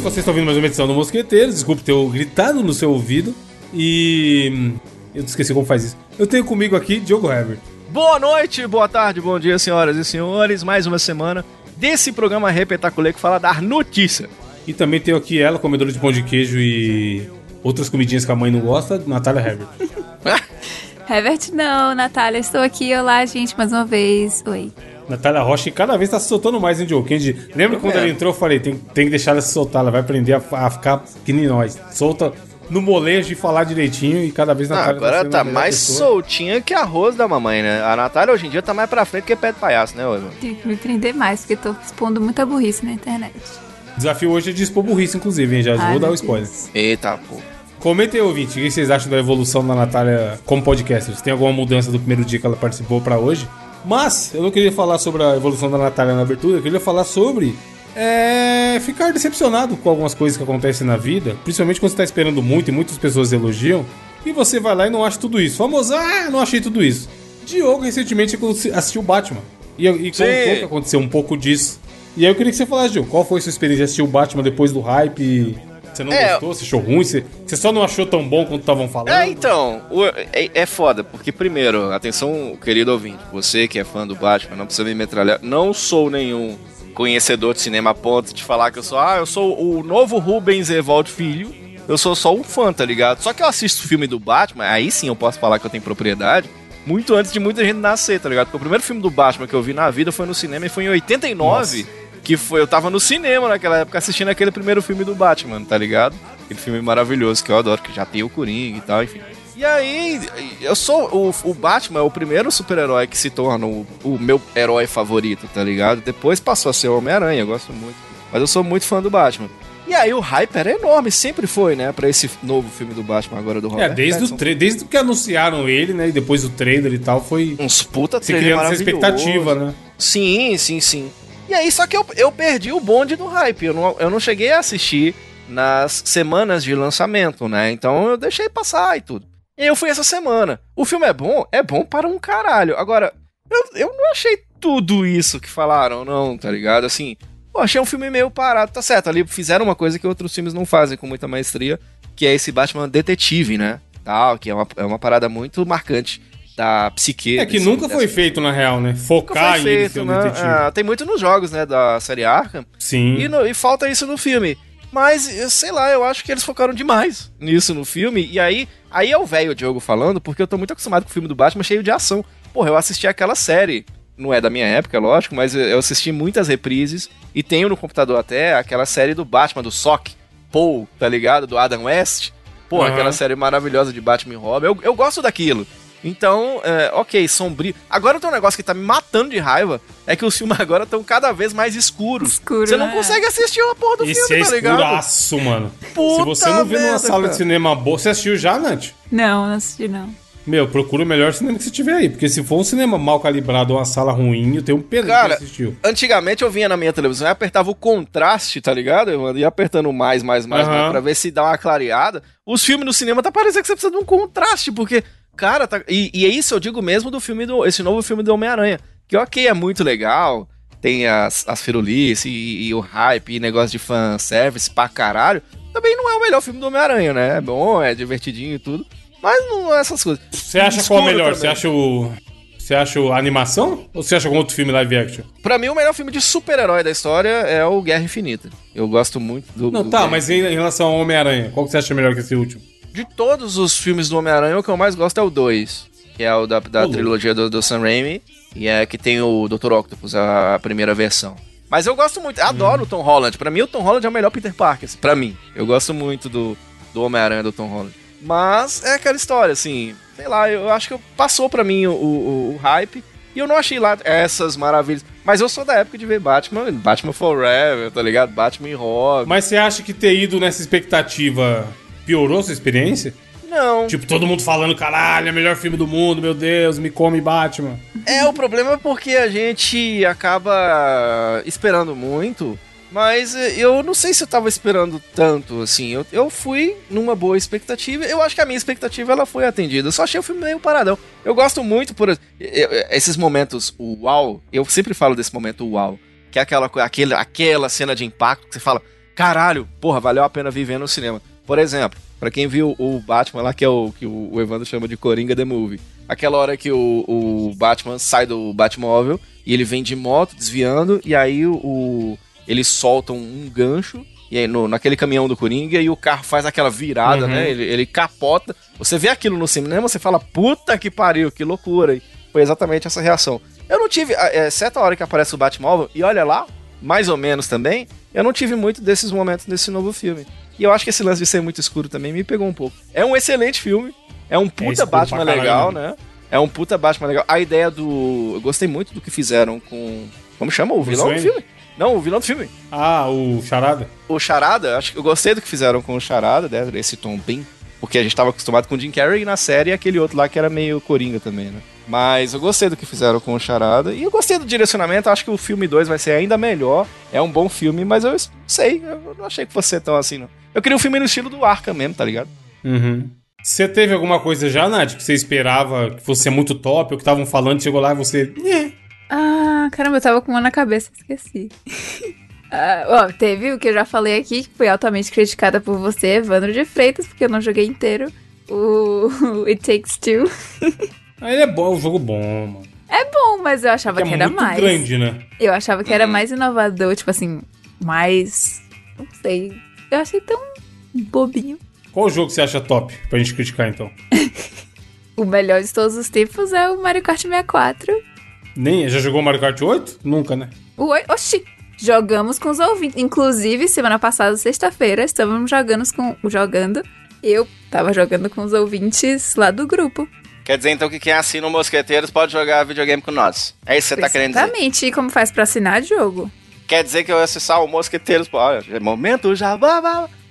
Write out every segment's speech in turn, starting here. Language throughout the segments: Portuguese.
vocês estão ouvindo mais uma edição do Mosqueteiros. Desculpe ter gritado no seu ouvido. E. Eu esqueci como faz isso. Eu tenho comigo aqui Diogo Herbert. Boa noite, boa tarde, bom dia, senhoras e senhores. Mais uma semana desse programa repetaculê que fala da notícia. E também tenho aqui ela, comedora de pão de queijo e outras comidinhas que a mãe não gosta, Natália Herbert. Herbert, não, Natália, estou aqui. Olá, gente, mais uma vez. Oi. Natália Rocha, e cada vez tá se soltando mais, hein, Diogo? Kendi, lembra quando ela entrou? Eu falei, tem, tem que deixar ela se soltar, ela vai aprender a, a ficar que nem nós. Solta no molejo e falar direitinho e cada vez Natália Agora tá, tá mais pessoa. soltinha que arroz da mamãe, né? A Natália hoje em dia tá mais pra frente que pé de palhaço, né? Tem que me prender mais, porque tô expondo muita burrice na internet. O desafio hoje é de expor burrice, inclusive, hein? Já Ai, vou dar o spoiler. Deus. Eita, pô. Comentem, ouvinte, o que vocês acham da evolução da Natália como podcaster? Tem alguma mudança do primeiro dia que ela participou para hoje? Mas eu não queria falar sobre a evolução da Natália na abertura, eu queria falar sobre é ficar decepcionado com algumas coisas que acontecem na vida, principalmente quando você tá esperando muito e muitas pessoas elogiam, e você vai lá e não acha tudo isso. Famoso, ah, não achei tudo isso. Diogo recentemente assistiu Batman. E, e aconteceu um pouco disso. E aí eu queria que você falasse, Diogo, qual foi a sua experiência de assistir o Batman depois do hype? Você não é, gostou? Você achou ruim? Você, você só não achou tão bom quanto estavam falando? É, então, o, é, é, foda, porque primeiro, atenção, querido ouvinte, você que é fã do Batman, não precisa me metralhar. Não sou nenhum conhecedor de cinema a ponto de falar que eu sou, ah, eu sou o novo Rubens Evaldo Filho. Eu sou só um fã, tá ligado? Só que eu assisto o filme do Batman, aí sim eu posso falar que eu tenho propriedade, muito antes de muita gente nascer, tá ligado? Porque o primeiro filme do Batman que eu vi na vida foi no cinema e foi em 89. Nossa que foi, eu tava no cinema naquela época assistindo aquele primeiro filme do Batman, tá ligado? Aquele filme maravilhoso que eu adoro, que já tem o Coringa e tal, enfim. E aí, eu sou. O, o Batman é o primeiro super-herói que se torna o, o, meu herói favorito, tá ligado? Depois passou a ser o Homem-Aranha, eu gosto muito. Mas eu sou muito fã do Batman. E aí o hype era enorme, sempre foi, né? Pra esse novo filme do Batman agora do é, Robert É, desde, o desde que anunciaram ele, né? E depois o trailer e tal, foi. Uns puta trailer. criando essa expectativa, né? Sim, sim, sim. E aí, só que eu, eu perdi o bonde do hype. Eu não, eu não cheguei a assistir nas semanas de lançamento, né? Então eu deixei passar e tudo. E eu fui essa semana. O filme é bom? É bom para um caralho. Agora, eu, eu não achei tudo isso que falaram, não, tá ligado? Assim, eu achei um filme meio parado, tá certo. Ali fizeram uma coisa que outros filmes não fazem com muita maestria, que é esse Batman detetive, né? Tal, que é uma, é uma parada muito marcante da psique. É que desse, nunca foi feito, na real, né? Focar em feito, né? Ah, tem muito nos jogos, né, da série Arkham. Sim. E, no, e falta isso no filme. Mas, sei lá, eu acho que eles focaram demais nisso no filme. E aí, aí é o velho Diogo falando, porque eu tô muito acostumado com o filme do Batman cheio de ação. Porra, eu assisti aquela série. Não é da minha época, lógico, mas eu assisti muitas reprises. E tenho no computador até aquela série do Batman, do Sock, Paul, tá ligado? Do Adam West. Pô, uhum. aquela série maravilhosa de Batman e Robin. Eu, eu gosto daquilo. Então, é, ok, sombrio. Agora tem um negócio que tá me matando de raiva. É que os filmes agora estão cada vez mais escuros. Escuro, Você não né? consegue assistir uma porra do Esse filme, é tá ligado? Escuraço, mano. Puta Se você não vê numa sala cara. de cinema boa. Você assistiu já, Nath? Não, não assisti, não. Meu, procura o melhor cinema que você tiver aí. Porque se for um cinema mal calibrado uma sala ruim, eu tenho um peso Cara, que assistiu. Antigamente eu vinha na minha televisão e apertava o contraste, tá ligado? Eu ia apertando mais, mais, mais, uhum. mais pra ver se dá uma clareada. Os filmes no cinema tá parecendo que você precisa de um contraste, porque Cara, tá... e, e é isso eu digo mesmo do filme do. Esse novo filme do Homem-Aranha. Que ok, é muito legal. Tem as, as firulices e, e, o hype e negócio de fanservice pra caralho. Também não é o melhor filme do Homem-Aranha, né? É bom, é divertidinho e tudo. Mas não é essas coisas. Você acha Escuro qual é melhor? Você acha o. Você acha a animação ou você acha algum outro filme live action? Pra mim, o melhor filme de super-herói da história é o Guerra Infinita. Eu gosto muito do. Não, do tá, Guerra mas em relação ao Homem-Aranha, qual que você acha melhor que esse último? De todos os filmes do Homem-Aranha, o que eu mais gosto é o 2. Que é o da, da trilogia do, do Sam Raimi. E é que tem o Dr. Octopus, a, a primeira versão. Mas eu gosto muito, adoro hum. o Tom Holland. Pra mim, o Tom Holland é o melhor Peter Parker. Assim, pra mim. Eu gosto muito do, do Homem-Aranha do Tom Holland. Mas é aquela história, assim. Sei lá, eu acho que passou pra mim o, o, o hype. E eu não achei lá essas maravilhas. Mas eu sou da época de ver Batman, Batman Forever, tá ligado? Batman e Robin. Mas você acha que ter ido nessa expectativa piorou sua experiência? Não. Tipo, todo mundo falando, caralho, é o melhor filme do mundo, meu Deus, me come Batman. É, o problema é porque a gente acaba esperando muito, mas eu não sei se eu tava esperando tanto, assim. Eu, eu fui numa boa expectativa. Eu acho que a minha expectativa ela foi atendida. Eu só achei o filme meio paradão. Eu gosto muito por esses momentos uau. Eu sempre falo desse momento uau. Que é aquela, aquele, aquela cena de impacto que você fala caralho, porra, valeu a pena viver no cinema. Por exemplo, para quem viu o Batman lá, que é o que o Evandro chama de Coringa The Movie. Aquela hora que o, o Batman sai do Batmóvel e ele vem de moto desviando, e aí o, eles soltam um gancho e aí no, naquele caminhão do Coringa e o carro faz aquela virada, Uhum. né? Ele, ele capota. Você vê aquilo no cinema, você fala, puta que pariu, que loucura. E foi exatamente essa reação. Eu não tive, é, exceto a hora que aparece o Batmóvel, e olha lá, mais ou menos também, eu não tive muito desses momentos nesse novo filme. E eu acho que esse lance de ser muito escuro também me pegou um pouco. É um excelente filme, é um puta escuro Batman legal, né? É um puta Batman legal. A ideia do. Eu gostei muito do que fizeram com. Como chama? O vilão do filme? Não, o vilão do filme. Ah, o Charada? O Charada, acho que eu gostei do que fizeram com o Charada, né? Esse tom bem. Porque a gente tava acostumado com o Jim Carrey e na série aquele outro lá que era meio coringa também, né? Mas eu gostei do que fizeram com o Charada. E eu gostei do direcionamento, acho que o filme 2 vai ser ainda melhor. É um bom filme, mas eu sei, eu não achei que fosse ser tão assim, não. Eu queria um filme no estilo do Arca mesmo, tá ligado? Uhum. Você teve alguma coisa já, Nath, que você esperava que fosse muito top, ou que estavam falando, chegou lá e você. Ah, caramba, eu tava com uma na cabeça, esqueci. Ah, ó, teve o que eu já falei aqui, que foi altamente criticada por você, Evandro de Freitas, porque eu não joguei inteiro. O It Takes Two. Ah, ele é bom, é um jogo bom, mano. É bom, mas eu achava Que que, é era muito mais. grande, né? Eu achava que era mais inovador, tipo assim, mais. Não sei. Eu achei tão bobinho. Qual jogo você acha top pra gente criticar então? O melhor de todos os tempos é o Mario Kart 64. Nem. Já jogou Mario Kart 8? Nunca, né? O oi- Oxi! Jogamos com os ouvintes. Inclusive, semana passada, sexta-feira, estávamos jogando com. Jogando. Eu tava jogando com os ouvintes lá do grupo. Quer dizer então que quem assina o Mosqueteiros pode jogar videogame com nós. É isso que você tá querendo dizer? Exatamente. E como faz pra assinar jogo? Quer dizer que eu acessar o Mosqueteiros. Olha, é momento já.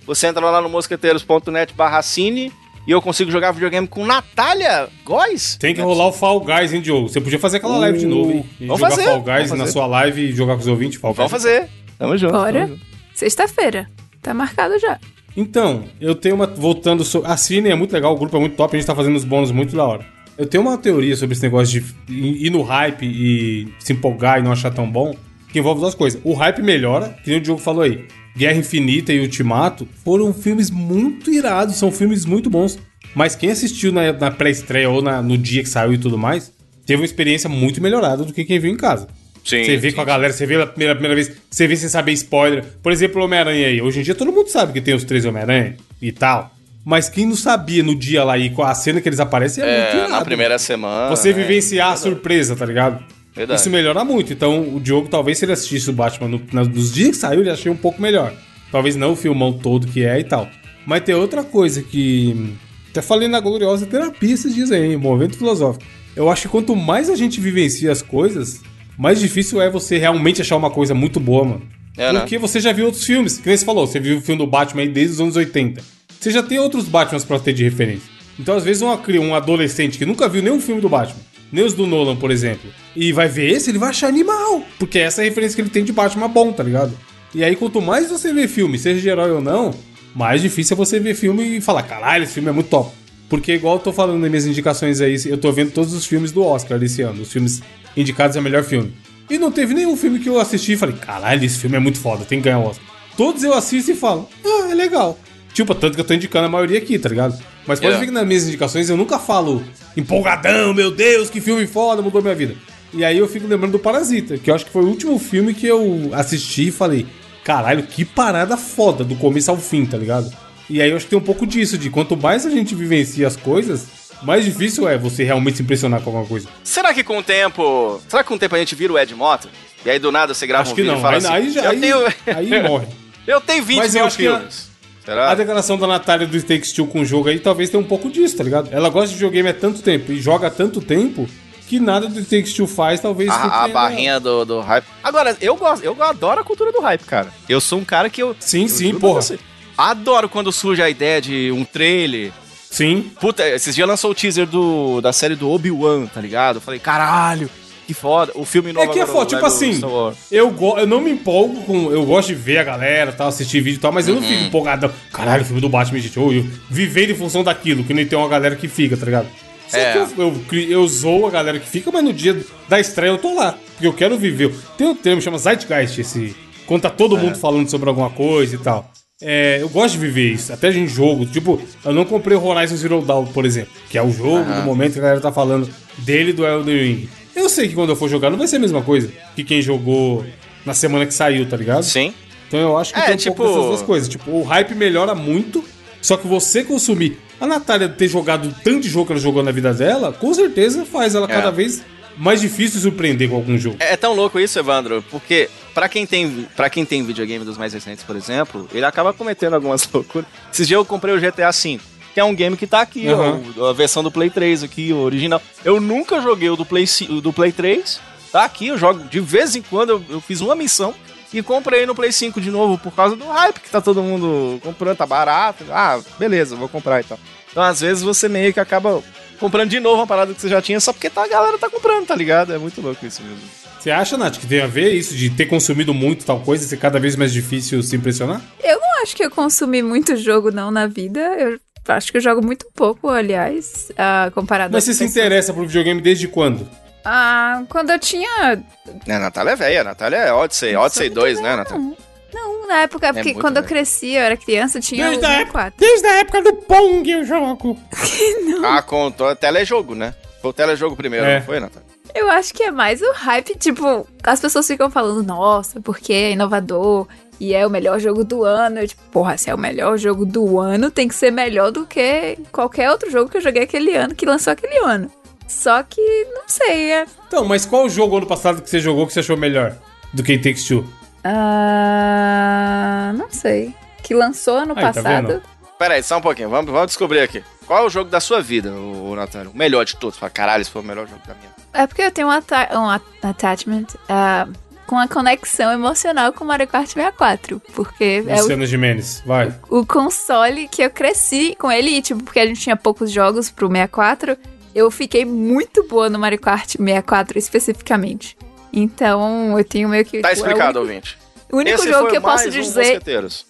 Você entra lá no mosqueteiros.net barra cine e eu consigo jogar videogame com Natália Góes. Tem que rolar o Fall Guys, hein, Diogo? Você podia fazer aquela live de novo, hein? E Vamos jogar fazer, Fall Guys na sua live e jogar com os ouvintes Fall Guys. Vamos fazer. Tamo junto. Bora. Sexta-feira. Tá marcado já. Então, eu tenho uma. Voltando. So... A Cine é muito legal, o grupo é muito top, a gente tá fazendo os bônus muito da hora. Eu tenho uma teoria sobre esse negócio de ir no hype e se empolgar e não achar tão bom, que envolve duas coisas. O hype melhora, que nem o Diogo falou aí. Guerra Infinita e Ultimato foram filmes muito irados, são filmes muito bons. Mas quem assistiu na, na pré-estreia ou na- no dia que saiu e tudo mais, teve uma experiência muito melhorada do que quem viu em casa. Sim, Você vê sim. com a galera, você vê pela primeira, primeira vez, você vê sem saber spoiler. Por exemplo, o Homem-Aranha aí. Hoje em dia todo mundo sabe que tem os três Homem-Aranha e tal. Mas quem não sabia no dia lá e com a cena que eles aparecem é, muito É, irado. na primeira semana. Você né? vivenciar a surpresa, tá ligado? Verdade. Isso melhora muito. Então, o Diogo, talvez se ele assistisse o Batman no- nos dias que saiu, ele achei um pouco melhor. Talvez não o filmão todo que é e tal. Mas tem outra coisa que. Até falei na gloriosa terapia esses dias aí, movimento filosófico. Eu acho que quanto mais a gente vivencia as coisas, mais difícil é você realmente achar uma coisa muito boa, mano. É, né? Porque você já viu outros filmes, que nem você falou, você viu o filme do Batman aí desde os anos 80. Você já tem outros Batmans pra ter de referência. Então, às vezes, uma, um adolescente que nunca viu nenhum filme do Batman, nem os do Nolan, por exemplo, e vai ver esse, ele vai achar animal. Porque essa é a referência que ele tem de Batman bom, tá ligado? E aí, quanto mais você vê filme, seja de herói ou não, mais difícil é você ver filme e falar, caralho, esse filme é muito top. Porque, igual eu tô falando nas minhas indicações aí, eu tô vendo todos os filmes do Oscar desse ano, os filmes indicados a melhor filme. E não teve nenhum filme que eu assisti e falei, caralho, esse filme é muito foda, tem que ganhar o Oscar. Todos eu assisto e falo, ah, é legal. Tipo, tanto que eu tô indicando a maioria aqui, tá ligado? Mas pode É. ver que nas minhas indicações eu nunca falo empolgadão, meu Deus, que filme foda, mudou minha vida. E aí eu fico lembrando do Parasita, que eu acho que foi o último filme que eu assisti e falei, caralho, que parada foda, do começo ao fim, tá ligado? E aí eu acho que tem um pouco disso, de quanto mais a gente vivencia as coisas, mais difícil é você realmente se impressionar com alguma coisa. Será que com o tempo. Será que com o tempo a gente vira o Ed Mota? E aí do nada você grava Acho um que vídeo não, e fala aí, assim. aí já eu, aí, tenho, aí morre. eu tenho 20 Mas mil filmes. Será? A declaração da Natália do Takes Two com o jogo aí talvez tenha um pouco disso, tá ligado? Ela gosta de videogame há tanto tempo e joga há tanto tempo que nada do Takes Two faz, talvez. A, a barrinha do, do hype. Agora, eu gosto, eu adoro a cultura do hype, cara. Eu sou um cara que eu. Sim, eu sim, porra. você, Adoro quando surge a ideia de um trailer. Sim. Puta, esses dias lançou o teaser do, da série do Obi-Wan, tá ligado? Eu falei, caralho, que foda. O filme novo É que é foda, tipo assim, eu, go- eu não me empolgo com. Eu gosto de ver a galera, tal, assistir vídeo e tal, mas eu não Uhum. fico empolgadão. Caralho, o filme do Batman, gente, eu, eu vivendo em função daquilo, que nem tem uma galera que fica, tá ligado? Só É. que eu, eu, eu zoo a galera que fica, mas no dia da estreia eu tô lá. Porque eu quero viver. Tem um termo, chama Zeitgeist, esse quando tá todo mundo falando sobre alguma coisa e tal. É, eu gosto de viver isso, até em jogo. Tipo, eu não comprei o Horizon Zero Dawn, por exemplo, que é o jogo do momento que a galera tá falando dele e do Elden Ring. Eu sei que quando eu for jogar não vai ser a mesma coisa que quem jogou na semana que saiu, tá ligado? Sim. Então eu acho que É, tem um tipo- pouco dessas duas coisas. Tipo, o hype melhora muito, só que você consumir. A Natália ter jogado tanto de jogo que ela jogou na vida dela, com certeza faz ela É. cada vez mais difícil de surpreender com algum jogo. É, é tão louco isso, Evandro, porque pra quem tem para quem tem videogame dos mais recentes, por exemplo, ele acaba cometendo algumas loucuras. Esses dias eu comprei o GTA V, que é um game que tá aqui, Uhum. ó, a versão do Play 3 aqui, o original. Eu nunca joguei o do Play, o do Play 3, tá aqui, eu jogo de vez em quando, eu, eu fiz uma missão e comprei no Play 5 de novo por causa do hype que tá todo mundo comprando, tá barato. Ah, beleza, vou comprar e tal. Então, às vezes, você meio que acaba comprando de novo uma parada que você já tinha só porque tá, a galera tá comprando, tá ligado? É muito louco isso mesmo. Você acha, Nath, que tem a ver isso de ter consumido muito tal coisa e ser cada vez mais difícil se impressionar? Eu não acho que eu consumi muito jogo, não, na vida. Eu acho que eu jogo muito pouco, aliás, ah, comparado Mas você se interessa por videogame desde quando? Ah, quando eu tinha. É, a Natália é velha, a Natália é Odyssey, Odyssey Sou 2, muito né, Natália? Não, na época, porque muito quando eu cresci, eu era criança, tinha Desde o a época- 64. Desde a época do Pong eu jogo. Ah, contou, telejogo, né? Foi o telejogo primeiro, É. não foi, Natália? Eu acho que é mais o hype, tipo, as pessoas ficam falando, nossa, porque é inovador e é o melhor jogo do ano. Eu, tipo, porra, se é o melhor jogo do ano, tem que ser melhor do que qualquer outro jogo que eu joguei aquele ano, que lançou aquele ano. Só que, não sei, é. Então, mas qual o jogo ano passado que você jogou que você achou melhor do que It Takes Two? Ah. Não sei. Que lançou ano Aí, tá passado. vendo? Pera aí, só um pouquinho, vamos, vamos descobrir aqui. Qual é o jogo da sua vida, o, Natália? O melhor de todos. Fala, caralho, esse foi o melhor jogo da minha. É porque eu tenho um, um at- attachment ah, com a conexão emocional com Mario Kart 64. Porque é o Luciano Gimenez, vai. o console que eu cresci com ele, e, tipo, porque a gente tinha poucos jogos pro 64, eu fiquei muito boa no Mario Kart 64 especificamente. Então, eu tenho meio que. Tá tipo, é explicado, o ouvinte. O único Esse jogo que eu posso um dizer,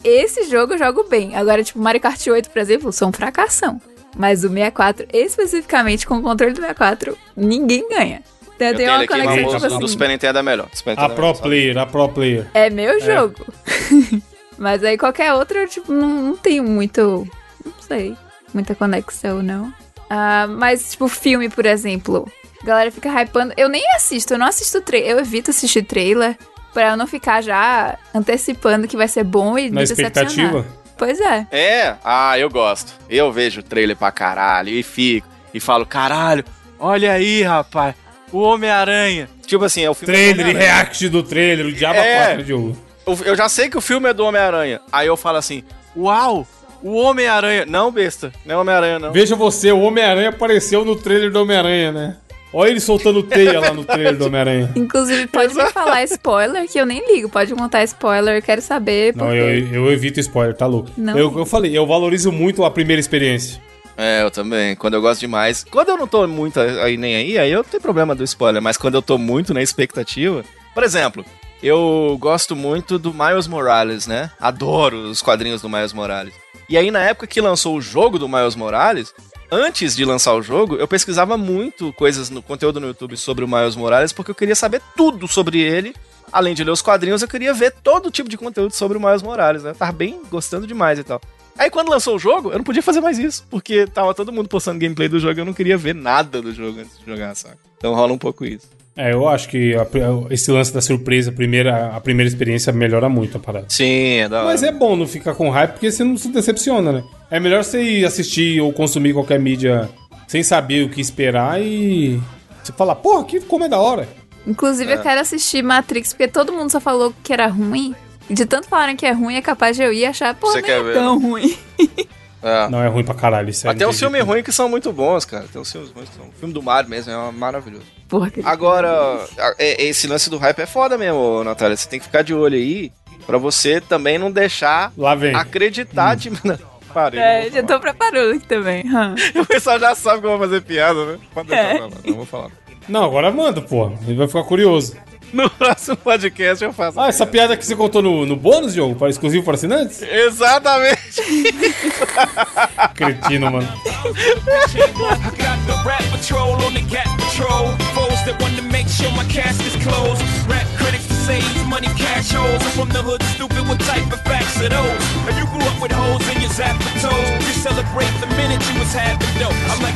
esse jogo eu jogo bem. Agora, tipo, Mario Kart 8, por exemplo, sou um fracassão. Mas o 64, especificamente com o controle do 64, ninguém ganha. Então, eu, Eu tenho tenho uma conexão, tipo o do assim, Super Nintendo é melhor. Super A Nintendo é pro melhor, sabe? player, a pro player. é meu jogo. Mas aí qualquer outro, eu, tipo, não, não tenho muito. Não sei. Muita conexão, não. Ah, mas, tipo, filme, por exemplo. A galera fica hypando. Eu nem assisto, eu não assisto trailer. Eu evito assistir trailer pra eu não ficar já antecipando que vai ser bom e Na expectativa? Pois é. É, ah, eu gosto. Eu vejo o trailer pra caralho e fico. E falo, caralho, olha aí, rapaz. O Homem-Aranha. Tipo assim, é o filme do Trailer e react do trailer, o Diabo É. 4 Diogo. Eu- Eu já sei que o filme é do Homem-Aranha. Aí eu falo assim, uau, o Homem-Aranha. Não, besta, não é Homem-Aranha, não. Veja você, o Homem-Aranha apareceu no trailer do Homem-Aranha, né? Olha ele soltando teia lá no trailer do Homem-Aranha. Inclusive, pode me falar spoiler, que eu nem ligo. Pode contar spoiler, eu quero saber. Não, porque- eu, eu evito spoiler, tá louco? Não. Eu, eu falei, eu valorizo muito a primeira experiência. É, eu também. Quando eu gosto demais. Quando eu não tô muito aí nem aí, aí eu não tenho problema do spoiler. Mas quando eu tô muito na expectativa. Por exemplo, eu gosto muito do Miles Morales, né? Adoro os quadrinhos do Miles Morales. E aí, na época que lançou o jogo do Miles Morales, antes de lançar o jogo, eu pesquisava muito coisas no conteúdo no YouTube sobre o Miles Morales, porque eu queria saber tudo sobre ele. Além de ler os quadrinhos, eu queria ver todo tipo de conteúdo sobre o Miles Morales, né? Eu tava bem gostando demais e tal. Aí quando lançou o jogo, eu não podia fazer mais isso, porque tava todo mundo postando gameplay do jogo e eu não queria ver nada do jogo antes de jogar, saca? Então rola um pouco isso. É, eu acho que a- esse lance da surpresa, a primeira, a primeira experiência melhora muito a parada. Sim, é da hora. Mas é bom não ficar com hype, porque você não se decepciona, né? É melhor você ir assistir ou consumir qualquer mídia sem saber o que esperar e. Você falar, porra, que como é da hora. Inclusive, eu quero assistir Matrix, porque todo mundo só falou que era ruim. E de tanto falarem que é ruim, é capaz de eu ir achar, pô, quer é ver, tão ruim. É. Não, é ruim pra caralho, tem uns não tem filmes ruins que são muito bons, cara. Tem uns filmes ruins que são. O filme do Mario mesmo é maravilhoso. Porra, que... Agora, a- é- esse lance do hype é foda mesmo, Natália. Você tem que ficar de olho aí pra você também não deixar Lá vem. acreditar de. Parei. não É, já tô preparando aqui também. hum. O pessoal já sabe que eu vou fazer piada, né? Pode deixar É. pra lá, não vou falar. Não, agora manda, porra. Ele vai ficar curioso. No próximo podcast eu faço. Ah, essa piada que você contou no, no bônus, jogo? Para exclusivo para assinantes? Exatamente! Cretino, mano.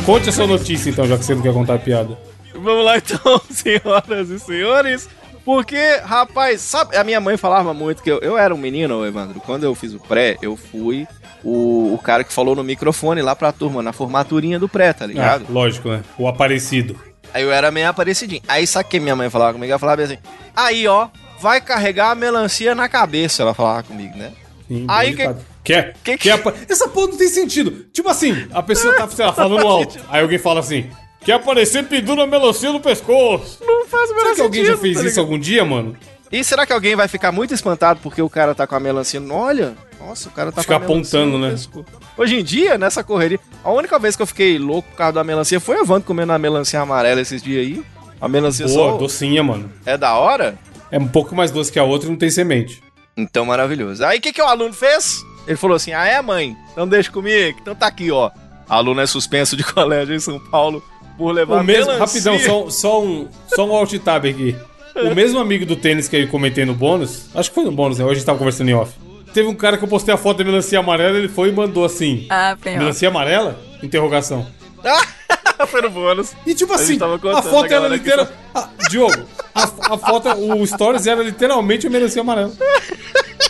Conte a sua notícia então, já que você não quer contar a piada. Vamos lá então, senhoras e senhores. Porque, rapaz, sabe, a minha mãe falava muito que eu, eu era um menino, Evandro. Quando eu fiz o pré, eu fui o, o cara que falou no microfone lá pra turma, na formaturinha do pré, tá Ah, ligado? lógico, né? O aparecido. Aí eu era meio aparecidinho. Aí sabe o que minha mãe falava comigo? Ela falava assim: aí ó, vai carregar a melancia na cabeça. Ela falava comigo, né? Sim, Aí que- que- quer apa- Essa porra não tem sentido. Tipo assim, a pessoa tá, sei lá, falando alto. Aí alguém fala assim: quer aparecer pendura a melancia no pescoço. Não faz o menor Será que alguém já fez tá isso algum dia, mano? E será que alguém vai ficar muito espantado porque o cara tá com a melancia? no- Olha, nossa, o cara tá Ficar com a melancia apontando, né? pescoço. Hoje em dia, nessa correria, a única vez que eu fiquei louco por causa da melancia foi o Evandro comendo a melancia amarela esses dias aí. A melancia Boa, só docinha, mano. é da hora? É um pouco mais doce que a outra e não tem semente. Então, maravilhoso. Aí, o que, que o aluno fez? Ele falou assim, ah, é, mãe? Então deixa comigo. Então tá aqui, ó. Aluno é suspenso de colégio em São Paulo por levar O mesmo, melancia. rapidão, só, só um, só um alt tab aqui. O mesmo amigo do tênis que eu comentei no bônus, acho que foi no bônus, né? Hoje a gente tava conversando em off. Teve um cara que eu postei a foto da melancia amarela, ele foi e mandou assim: Ah, bem. Melancia amarela? Interrogação. foi no bônus. E tipo A assim, a contando foto a era literal. Ah, Diogo, a, a foto, o stories era literalmente a melancia amarela.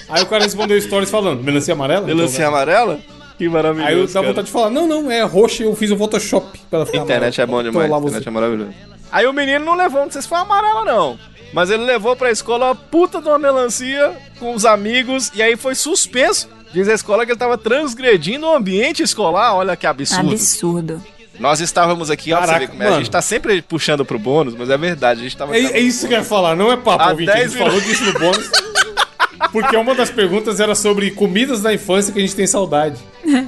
Aí o cara respondeu stories falando: Melancia amarela? Melancia amarela? Que maravilhoso, Aí eu dá vontade de falar: Não, não, é roxa, eu fiz o Photoshop pra ela ficar Internet é bom demais, internet você. é maravilhoso. Aí o menino não levou, não sei se foi amarela não. Mas ele levou pra escola a puta de uma melancia com os amigos e aí foi suspenso. Diz a escola que ele tava transgredindo o ambiente escolar. Olha que absurdo. Absurdo. Nós estávamos aqui, ó, pra você ver como é. A gente tá sempre puxando pro bônus, mas é verdade. A gente tava. É, é isso que eu ia falar, não é papo, ouvinte. A 10 gente falou disso no bônus. Porque uma das perguntas era sobre comidas da infância que a gente tem saudade.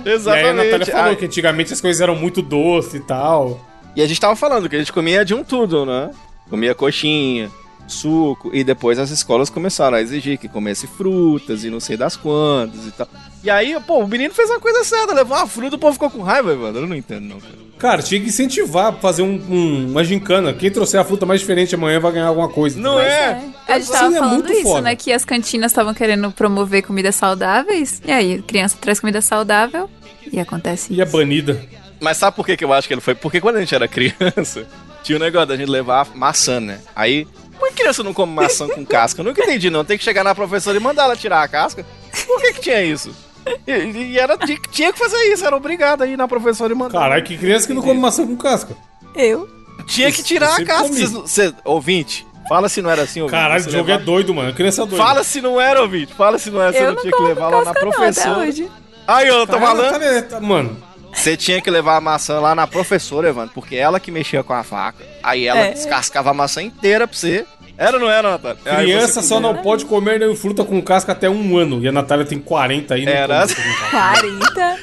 Exatamente. E aí a Natália falou Aí- que antigamente as coisas eram muito doces e tal. E a gente tava falando que a gente comia de um tudo, né? Comia coxinha, suco, e depois as escolas começaram a exigir que comesse frutas e não sei das quantas e tal. E aí, pô, o menino fez uma coisa certa, levou uma fruta, o povo ficou com raiva, Evandro. Eu não entendo, não, cara. Cara, tinha que incentivar, fazer um, um- uma gincana. Quem trouxer a fruta mais diferente amanhã vai ganhar alguma coisa. Não é? A gente tava Sim, é falando muito isso, foda. né? Que as cantinas estavam querendo promover comidas saudáveis. E aí, criança traz comida saudável e acontece E é isso. banida. Mas sabe por que, que eu acho que ele foi? Porque quando a gente era criança, tinha o negócio da gente levar maçã, né? Aí, por que criança não come maçã com casca? Eu nunca entendi, não. Tem que chegar na professora e mandar ela tirar a casca. Por que, que tinha isso? E, e era, tinha, tinha que fazer isso, era obrigado a ir na professora e mandar. Caralho, que criança que não come maçã com casca. Eu? Tinha que tirar a casca. comi. Vocês não- Cê, ouvinte, fala se não era assim, ouvinte. Caralho, o jogo é doido, mano. Criança é doida. Fala se não era, ouvinte. Fala se não era. Você não não tinha que levar lá na não, professora. hoje. Aí, eu tô Caralho, falando. Natália, tá- Mano, Você tinha que levar a maçã lá na professora, Evandro, porque ela que mexia com a faca. Aí ela É. descascava a maçã inteira pra você. Era ou não era, Natália? Criança só não pode comer nem fruta com casca até um ano. E a Natália tem 40 aí. não Era. come fruta com casca. 40?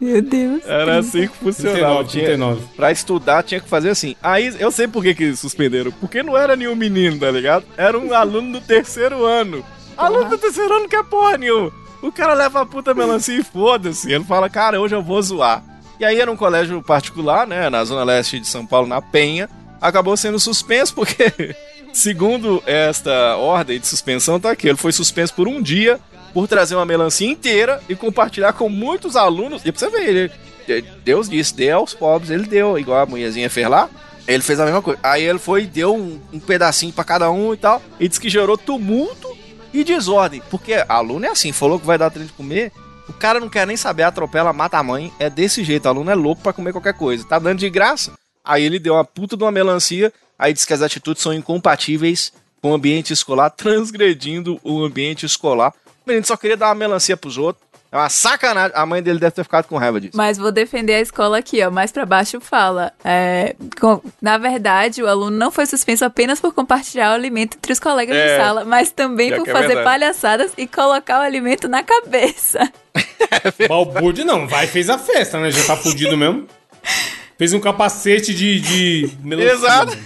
Meu Deus. Era assim que funcionava. 39, Tinha- 39. Pra estudar tinha que fazer assim. Aí eu sei por que, que suspenderam. Porque não era nenhum menino, tá ligado? Era um aluno do terceiro ano. Aluno do terceiro ano que é porra nenhuma. O cara leva a puta melancia e foda-se. Ele fala, cara, hoje eu vou zoar. E aí era um colégio particular, né? Na zona leste de São Paulo, na Penha. Acabou sendo suspenso porque, segundo esta ordem de suspensão, tá aqui. Ele foi suspenso por um dia por trazer uma melancia inteira e compartilhar com muitos alunos. E pra você ver, ele, de- Deus disse, dê aos pobres, ele deu, igual a mulherzinha fez lá. Ele fez a mesma coisa. Aí ele foi e deu um, um pedacinho pra cada um e tal. E disse que gerou tumulto e desordem. Porque aluno é assim, falou que vai dar trem de comer. O cara não quer nem saber, atropela, mata a mãe. É desse jeito, aluno é louco pra comer qualquer coisa. Tá dando de graça. Aí ele deu uma puta de uma melancia. Aí disse que as atitudes são incompatíveis com o ambiente escolar, transgredindo o ambiente escolar. O menino só queria dar uma melancia pros outros. É uma sacanagem. A mãe dele deve ter ficado com raiva disso. Mas vou defender a escola aqui, ó. Mais pra baixo fala. é, com- na verdade, o aluno não foi suspenso apenas por compartilhar o alimento entre os colegas É. de sala, mas também por é fazer verdade. palhaçadas e colocar o alimento na cabeça. Balbúrdio não, vai fez a festa, né? Já tá fudido mesmo. Fez um capacete de. de melancia, Exato.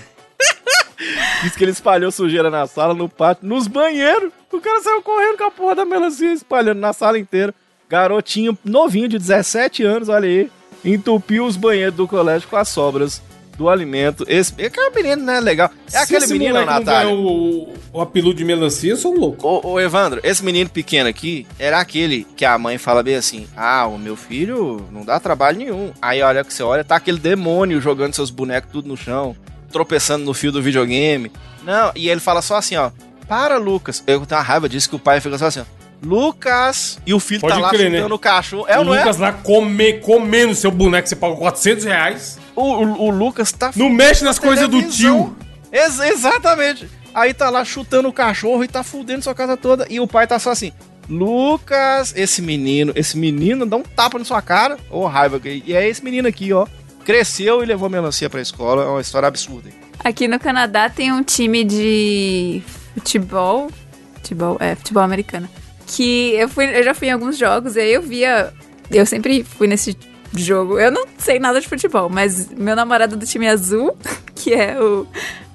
Diz que ele espalhou sujeira na sala, no pátio, nos banheiros. O cara saiu correndo com a porra da melancia, espalhando na sala inteira. Garotinho novinho de 17 anos, olha aí, entupiu os banheiros do colégio com as sobras do alimento. Esse, aquele menino, né? Legal. É Se aquele menino, Natália. o, o apelido de melancia, eu sou um louco. Ô, ô, Evandro, esse menino pequeno aqui era aquele que a mãe fala bem assim: Ah, o meu filho não dá trabalho nenhum. Aí olha que você olha, tá aquele demônio jogando seus bonecos tudo no chão, tropeçando no fio do videogame. Não, e ele fala só assim: ó, para, Lucas. Eu tenho uma raiva disso que o pai fica só assim, ó. Lucas! E o filho Pode tá lá crer, né? chutando o cachorro. É o é? Lucas lá come, comendo seu boneco, você paga 400 reais. O, o, o Lucas tá Não mexe nas coisas do tio. Ex- exatamente. Aí tá lá chutando o cachorro e tá fudendo sua casa toda. E o pai tá só assim. Lucas, esse menino, esse menino dá um tapa na sua cara. Ô, raiva. que- E é esse menino aqui, ó. Cresceu e levou melancia pra escola. É uma história absurda. Aqui no Canadá tem um time de futebol. Futebol, é, futebol americano. Que eu, fui, eu já fui em alguns jogos e aí eu via. Eu sempre fui nesse jogo. Eu não sei nada de futebol, mas meu namorado do time azul, que é o.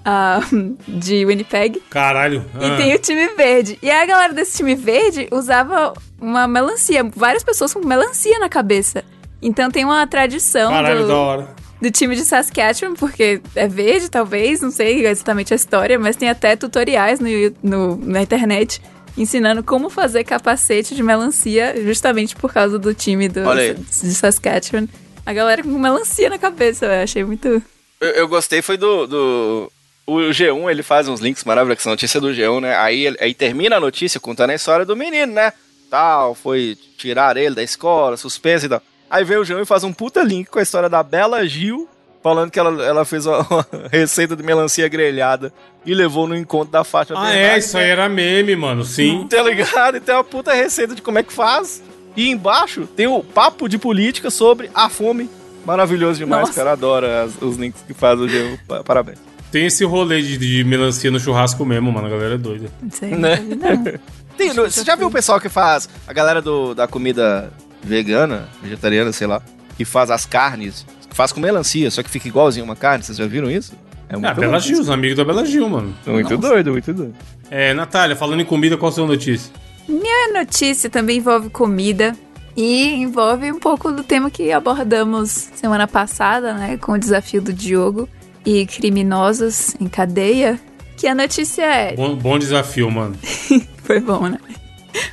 ah, de Winnipeg, Caralho. e ah. tem o time verde. E a galera desse time verde usava uma melancia. Várias pessoas com melancia na cabeça. Então tem uma tradição Caralho, do, da hora. do time de Saskatchewan, porque é verde, talvez, não sei exatamente a história, mas tem até tutoriais no, no- na internet ensinando como fazer capacete de melancia, justamente por causa do time do, de Saskatchewan. A galera com melancia na cabeça, eu achei muito. Eu, eu gostei, foi do, do. O G1, ele faz uns links maravilhosos, que são notícia do G1, né? Aí, ele- aí termina a notícia contando a história do menino, né? Tal, foi tirar ele da escola, suspenso e tal. Aí vem o G1 e faz um puta link com a história da Bela Gil, falando que ela, ela fez uma, uma receita de melancia grelhada e levou no encontro da Fátima Ah, é, isso aí era meme, mano. Sim. Tá ligado? E tem uma puta receita de como é que faz. E embaixo tem o papo de política sobre a fome. Maravilhoso demais, Nossa. cara. Adoro as- os links que faz o G1. Pa- Parabéns. Tem esse rolê de, de melancia no churrasco mesmo, mano. A galera é doida. Não sei, Né? não. não. Tem, no- você já viu o pessoal que faz, a galera do, da comida vegana, vegetariana, sei lá, que faz as carnes, que faz com melancia, só que fica igualzinho uma carne, vocês já viram isso? É Ah, Bela louco Gil, isso. os amigos da Bela Gil, mano. Muito Nossa. doido, muito doido. É, Natália, falando em comida, qual a sua notícia? Minha notícia também envolve comida e envolve um pouco do tema que abordamos semana passada, né, com o desafio do Diogo e criminosos em cadeia. Que a notícia é. Bom, bom desafio, mano. Foi bom, né?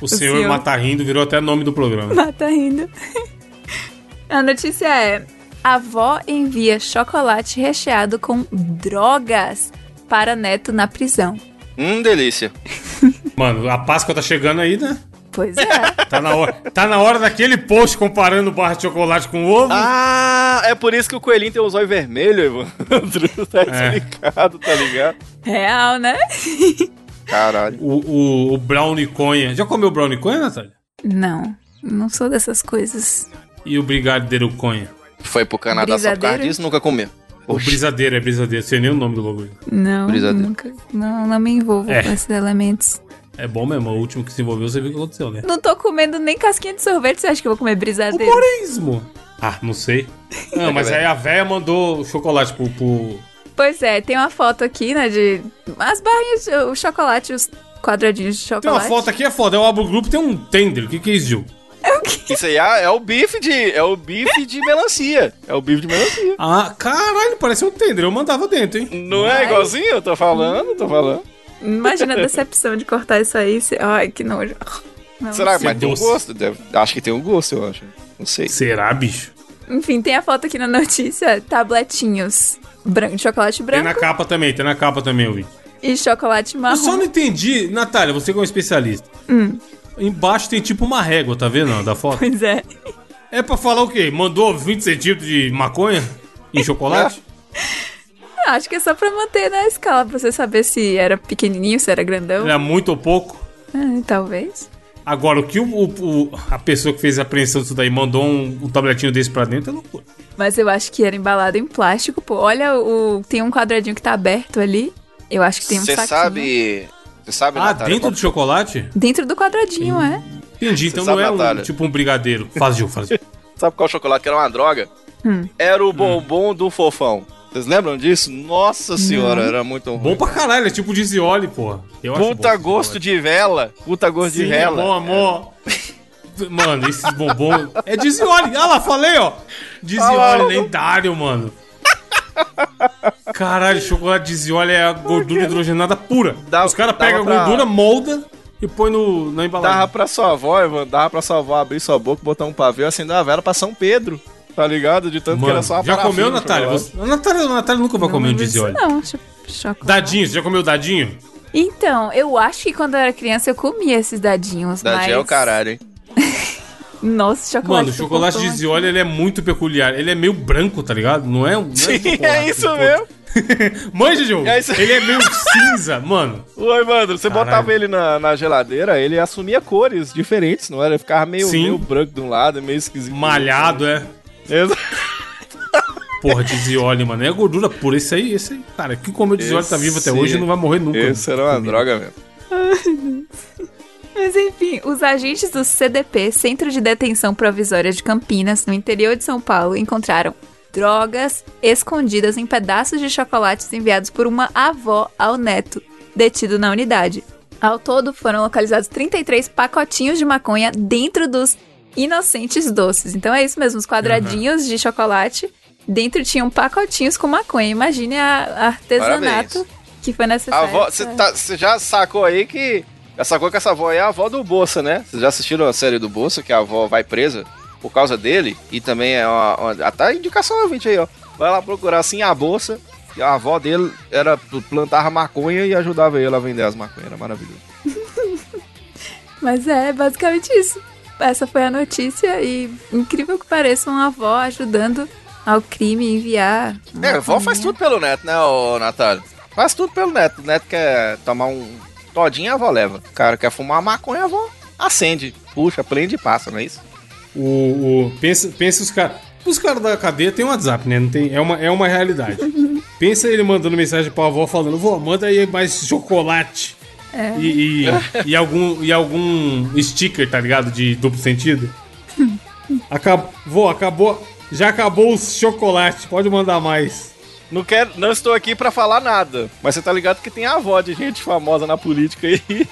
O, senhor, senhor- Mata Rindo virou até nome do programa. Mata rindo. A notícia é: avó envia chocolate recheado com drogas para neto na prisão. Hum, delícia. Mano, a Páscoa tá chegando aí, né? Pois é. Tá na hora, tá na hora daquele post comparando barra de chocolate com ovo. Ah, é por isso que o coelhinho tem os olhos vermelhos, Evandro. tá É. explicado, tá ligado? Real, né? Caralho. O, o, o brownie conha. Já comeu brownie conha, Natália? Não, não sou dessas coisas. E o brigadeiro conha? Foi pro Canadá só por causa Brisadeiro? disso, nunca comeu. O brisadeiro, é brisadeiro. Sei nem o nome do bagulho. Não, Brisadeiro. nunca. Não, não me envolvo É. com esses elementos. É bom mesmo, o último que se envolveu, você viu o que aconteceu, né? Não tô comendo nem casquinha de sorvete, você acha que eu vou comer O brisadeiro? moreismo. Ah, não sei. Não, mas aí a véia mandou chocolate pro, pro... Pois é, tem uma foto aqui, né, de as barrinhas, o chocolate, os quadradinhos de Tem uma chocolate. foto aqui, é foda. Eu abro o grupo tem um tender. O que que é isso, Gil? É o quê? Isso aí é, é o bife de. É o bife de melancia. É o bife de melancia. Ah, caralho, parece um tender. Eu mandava dentro, hein? Não é igualzinho? Eu tô falando, tô falando. Imagina a decepção de cortar isso aí. Você... Ai, que nojo. Não. Será mas tem um gosto? Deve- acho que tem um gosto, eu acho. Não sei. Será, bicho? Enfim, tem a foto aqui na notícia, tabletinhos branco, de chocolate Tem branco na capa também, tem na capa também, eu vi. e chocolate Eu marrom. só não entendi, Natália, você que é um especialista. Embaixo tem tipo uma régua, tá vendo da foto? Pois é. É pra falar o quê? Mandou 20 centímetros de maconha em chocolate? Acho que é só pra manter na escala, pra você saber se era pequenininho, se era grandão. Era muito ou pouco? Ah, talvez. Agora, o que o, o- o- a pessoa que fez a apreensão disso daí mandou um, um tabletinho desse pra dentro é loucura. Mas eu acho que era embalado em plástico, pô. Olha, o tem um quadradinho que tá aberto ali. Eu acho que tem um Você saquinho. sabe. Você sabe, Ah, Natália, dentro qual- do chocolate? Dentro do quadradinho, é. Entendi, então não sabe, é um, tipo um brigadeiro. Faz, Gil, faz. Sabe qual chocolate que era uma droga? Hum. Era o bombom do fofão. Vocês lembram disso? Nossa senhora, era muito ruim. Bom pra caralho, é tipo de Zioli, porra. Eu Puta bom, gosto de vela. Puta gosto Sim, de vela. amor, amor. Mano, esses bombons. É de Zioli. Ah lá, falei, ó. De Ah Zioli, lendário, mano. Caralho, chocolate de zioli é a gordura hidrogenada pura. Dá- Os caras pegam a pra- gordura, molda e põe no, na embalagem. Dava pra sua avó, Ivan, dava pra sua avó abrir sua boca, botar um pavê e acender uma vela pra São Pedro. Tá ligado? De tanto que Mano, era só já comeu, Natália? Você- Natália, Natália nunca vai comer um dizioli. Não, cho- chocolate. Dadinho, você já comeu dadinho? Então, eu acho que quando eu era criança eu comia esses dadinhos, Da mas... Gel, caralho, hein? Nossa, chocolate. Mano, o chocolate de zioli ele é muito peculiar. Ele é meio branco, tá ligado? Não é um. Não Sim, é isso pô. mesmo. Manja, Diogo. É isso- Ele é meio cinza, mano. Oi, mano, você Caralho. botava ele na, na geladeira, ele assumia cores diferentes, não era? Ele ficava meio, meio branco de um lado, meio esquisito. Malhado, é. Porra, de zioli, mano. É gordura pura. Esse aí, esse aí. Cara, quem comeu de zioli tá vivo até hoje e não vai morrer nunca. Esse era uma Comigo. droga mesmo. Mas enfim, os agentes do CDP, Centro de Detenção Provisória de Campinas, no interior de São Paulo, encontraram drogas escondidas em pedaços de chocolates enviados por uma avó ao neto, detido na unidade. Ao todo, foram localizados 33 pacotinhos de maconha dentro dos inocentes doces. Então é isso mesmo, os quadradinhos de chocolate. Dentro tinham pacotinhos com maconha. Imagine a, artesanato Parabéns. que foi necessário. você tá- já sacou aí que. Já sacou que essa avó é a avó do Bolsa, né? Vocês já assistiram a série do Bolsa, que a avó vai presa por causa dele? E também é uma. uma até indicação ouvinte aí, ó. Vai lá procurar assim a bolsa. E a avó dele era plantava maconha e ajudava ele a vender as maconhas. Era maravilhoso. Mas é basicamente isso. Essa foi a notícia e incrível que pareça uma avó ajudando ao crime enviar. É, a avó faz tudo pelo neto, né, ô Natália? Faz tudo pelo neto. O neto quer tomar um todinho, a avó leva. O cara quer fumar maconha, a avó acende, puxa, prende e passa, não é isso? O, o- pensa, pensa os caras. Os caras da cadeia tem WhatsApp, né? Não tem, é, uma, é uma realidade. pensa ele mandando mensagem pra avó falando: Vó, manda aí mais chocolate. E, e, e algum, e algum sticker, tá ligado? De duplo sentido. Acabou, acabou. Já acabou os chocolates, pode mandar mais. Não, quero, não estou aqui pra falar nada, mas você tá ligado que tem a avó de gente famosa na política aí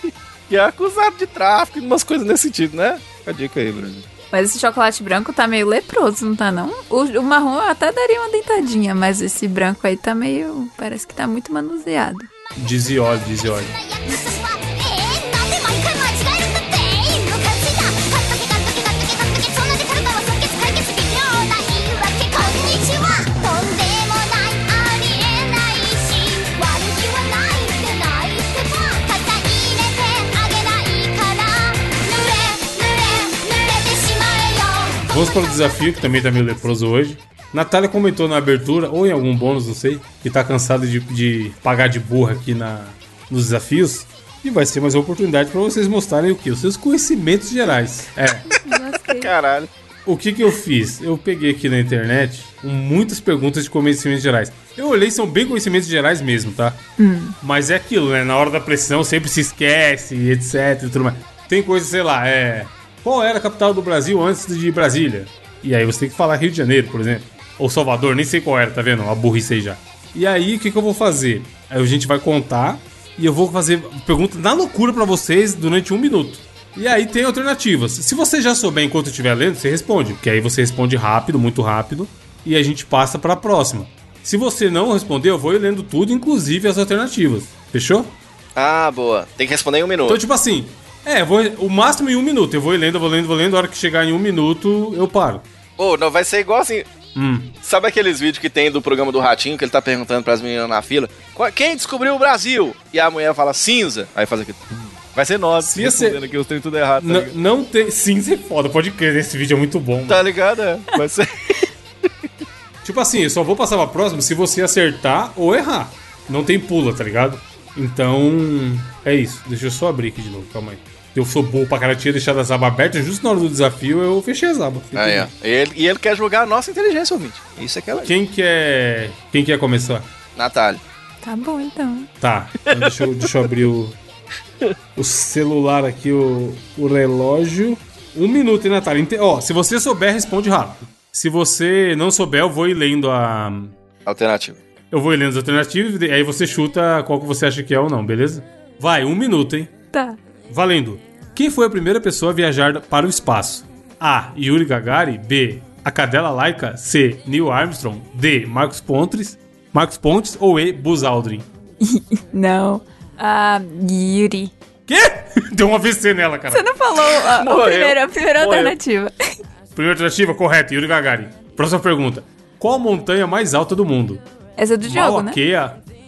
que é acusado de tráfico e umas coisas nesse sentido, né? Fica a dica aí, Brasil. Mas esse chocolate branco tá meio leproso, não tá não? O, o marrom eu até daria uma dentadinha, mas esse branco aí tá meio... Parece que tá muito manuseado. Dizzy Oli, Vamos para o desafio, que também está meio leproso hoje. Natália comentou na abertura, ou em algum bônus, não sei, que tá cansada de, de pagar de burra aqui na, nos desafios. E vai ser mais uma oportunidade para vocês mostrarem o que? Os seus conhecimentos gerais. É. Gostei. Caralho. O que que eu fiz? Eu peguei aqui na internet muitas perguntas de conhecimentos gerais. Eu olhei, são bem conhecimentos gerais mesmo, tá? Mas é aquilo, né? Na hora da pressão sempre se esquece, etc e tudo mais. Tem coisa, sei lá, é... Qual era a capital do Brasil antes de Brasília? E aí você tem que falar Rio de Janeiro, por exemplo. Ou Salvador, nem sei qual era, tá vendo? A burrice aí já. E aí, o que que eu vou fazer? Aí a gente vai contar e eu vou fazer pergunta na loucura pra vocês durante um minuto. E aí tem alternativas. Se você já souber enquanto estiver lendo, você responde. Porque aí você responde rápido, muito rápido. E a gente passa pra próxima. Se você não responder, eu vou lendo tudo, inclusive as alternativas. Fechou? Ah, boa. Tem que responder em um minuto. Então, tipo assim, é, vou, o máximo em um minuto. Eu vou lendo, eu vou lendo, vou lendo. A hora que chegar em um minuto, eu paro. Ô, não vai ser igual assim. Hum. Sabe aqueles vídeos que tem do programa do Ratinho, que ele tá perguntando pras meninas na fila? "Qual- Quem descobriu o Brasil? E a mulher fala cinza. Aí faz aquilo. Vai ser nós ia ser- respondendo aqui os trem tudo errado, tá não tem. Você é foda, pode crer. Esse vídeo é muito bom. Tá ligado? É. Vai ser. Tipo assim, eu só vou passar pra próxima se você acertar ou errar. Não tem pula, tá ligado? Então, é isso. Deixa eu só abrir aqui de novo, calma aí. Eu sou burro pra cara, tinha deixado as abas abertas, justo na hora do desafio eu fechei as abas. Aí, ó. E ele, e ele quer julgar a nossa inteligência, ouvinte. Isso é que é legal. Quem quer. Quem quer começar? Natália. Tá bom, então. Tá, então deixa, eu, deixa eu abrir o, o celular aqui, o, o relógio. Um minuto, hein, Natália? Inte- Ó, se você souber, responde rápido. Se você não souber, eu vou ir lendo a. Alternativa. Eu vou ir lendo as alternativas e aí você chuta qual que você acha que é ou não, beleza? Vai, um minuto, hein? Tá. Valendo. Quem foi a primeira pessoa a viajar para o espaço? A. Yuri Gagarin. B. A cadela laica. C. Neil Armstrong. D. Marcos Pontes. Marcos Pontes ou E. Buzz Aldrin? Não. Ah, Yuri. Quê? Deu um AVC nela, cara. Você não falou a, a primeira, a primeira Morreu. alternativa. Primeira alternativa, correta, Yuri Gagarin. Próxima pergunta. Qual a montanha mais alta do mundo? Essa é do Diogo, né?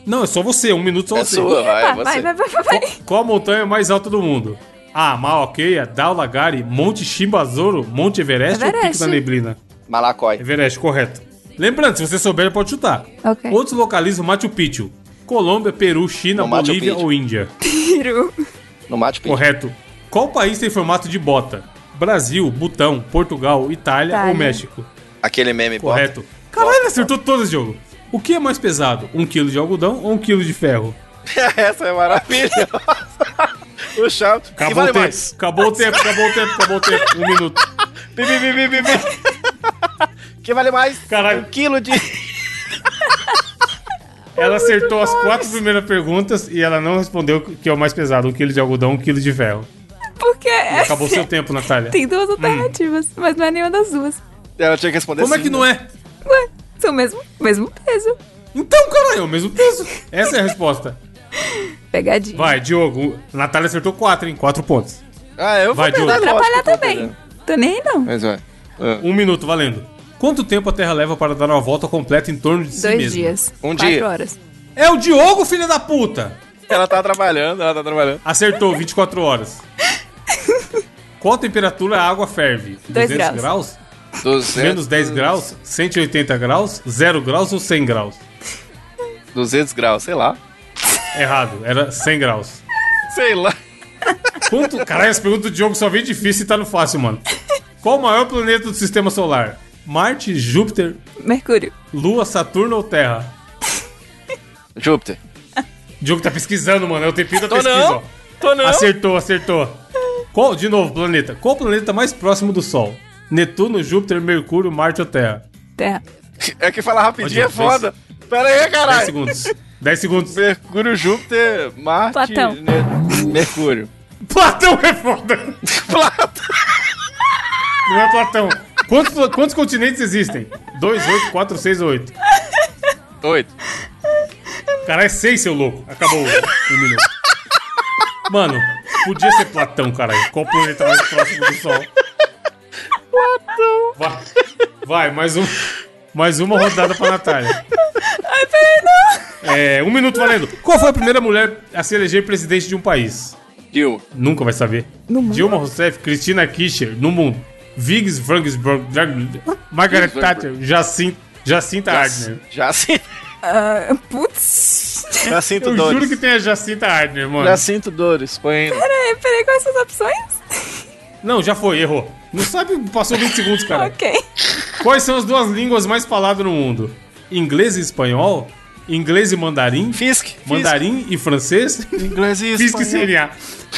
Não, é só você, um minuto só É você. sua, vai, você. vai, vai, vai, vai, vai. Qual a montanha mais alta do mundo? A. Mauna Kea, Daulagari, Monte Shimbazoro, Monte Everest, ou Everest. Pico da Neblina? Malacói. Everest, correto. Lembrando, se você souber, pode chutar. Ok. Outros localizam Machu Picchu. Colômbia, Peru, China, No Bolívia ou Índia? Tiro. No Machu Picchu. Correto. Qual país tem formato de bota? Brasil, Butão, Portugal, Itália, Itália. ou México? Aquele meme bota. Correto. Caralho, acertou todas, jogo. O que é mais pesado? Um quilo de algodão ou um quilo de ferro? Essa é maravilhosa. o chave. E Acabou vale o tempo. mais. Acabou o tempo, acabou o tempo, acabou o tempo. Um minuto. Bi, bi, bi, bi, bi, bi. que vale mais? Caralho. Um quilo de... Ela acertou as quatro primeiras perguntas e ela não respondeu o que é o mais pesado. Um quilo de algodão, um quilo de ferro. Porque é- Acabou seu tempo, Natália. tem duas alternativas, mas não é nenhuma das duas. Ela tinha que responder Como é que não né? é? Ué, são o mesmo, mesmo peso. Então, caralho, é o mesmo peso. Essa é a resposta. Pegadinha. Vai, Diogo. Natália acertou quatro, hein? Quatro pontos. Ah, eu vou Vai, Diogo. Vou atrapalhar também. perdendo. Tô nem aí, não. Mas vai. Ah. Um minuto, valendo. Quanto tempo a Terra leva para dar uma volta completa em torno de si Dois mesma? dias. Um quatro dia. horas. É o Diogo, filho da puta! Ela tá trabalhando, ela tá trabalhando. Acertou, 24 horas. Qual temperatura a água ferve? Dois 200 graus. graus? 200, Menos 10 graus? 180 graus? 0 graus ou 100 graus? 200 graus, sei lá. Errado, era 100 graus. Sei lá. Quanto... Caralho, essa pergunta do Diogo só vem difícil e tá no fácil, mano. Qual o maior planeta do sistema solar? Marte, Júpiter, Mercúrio. Lua, Saturno ou Terra? Júpiter. Diogo tá pesquisando, mano. É o tempinho da Tô pesquisa, não. ó. Tô não. Acertou, acertou. Qual, de novo, planeta. Qual o planeta mais próximo do Sol? Netuno, Júpiter, Mercúrio, Marte ou Terra? Terra. É que falar rapidinho é foda. Pera aí, 10 caralho. segundos. 10 segundos. Mercúrio, Júpiter, Marte... Platão. Ne- Mercúrio. Platão é foda. Platão. Não é Platão. Quantos, quantos continentes existem? 2, 8, 4, 6 ou 8? Oito. Cara, é 6, seu louco. Acabou o um minuto. Mano, podia ser Platão, caralho. Qual o planeta mais próximo do Sol? Vai, vai mais, um, mais uma rodada pra Natália. Ai, peraí, não. É, um minuto valendo. Qual foi a primeira mulher a se eleger presidente de um país? Dilma. Nunca vai saber. Dilma Rousseff, Cristina Kirchner, no mundo. Viggs Frankensburg, Margaret. Thatcher, Jacinta, Jacinta Ardner. Já sinto, Ah, putz. já sinto Eu dores. juro que tem a Jacinta Ardner, mano. Já sinto dores. Põe. Peraí, peraí, quais são as opções? Não, já foi, errou. Não sabe, passou 20 segundos, cara. Ok. Quais são as duas línguas mais faladas no mundo? Inglês e espanhol? Inglês e mandarim? Fisk. Mandarim e francês? Inglês e espanhol. seria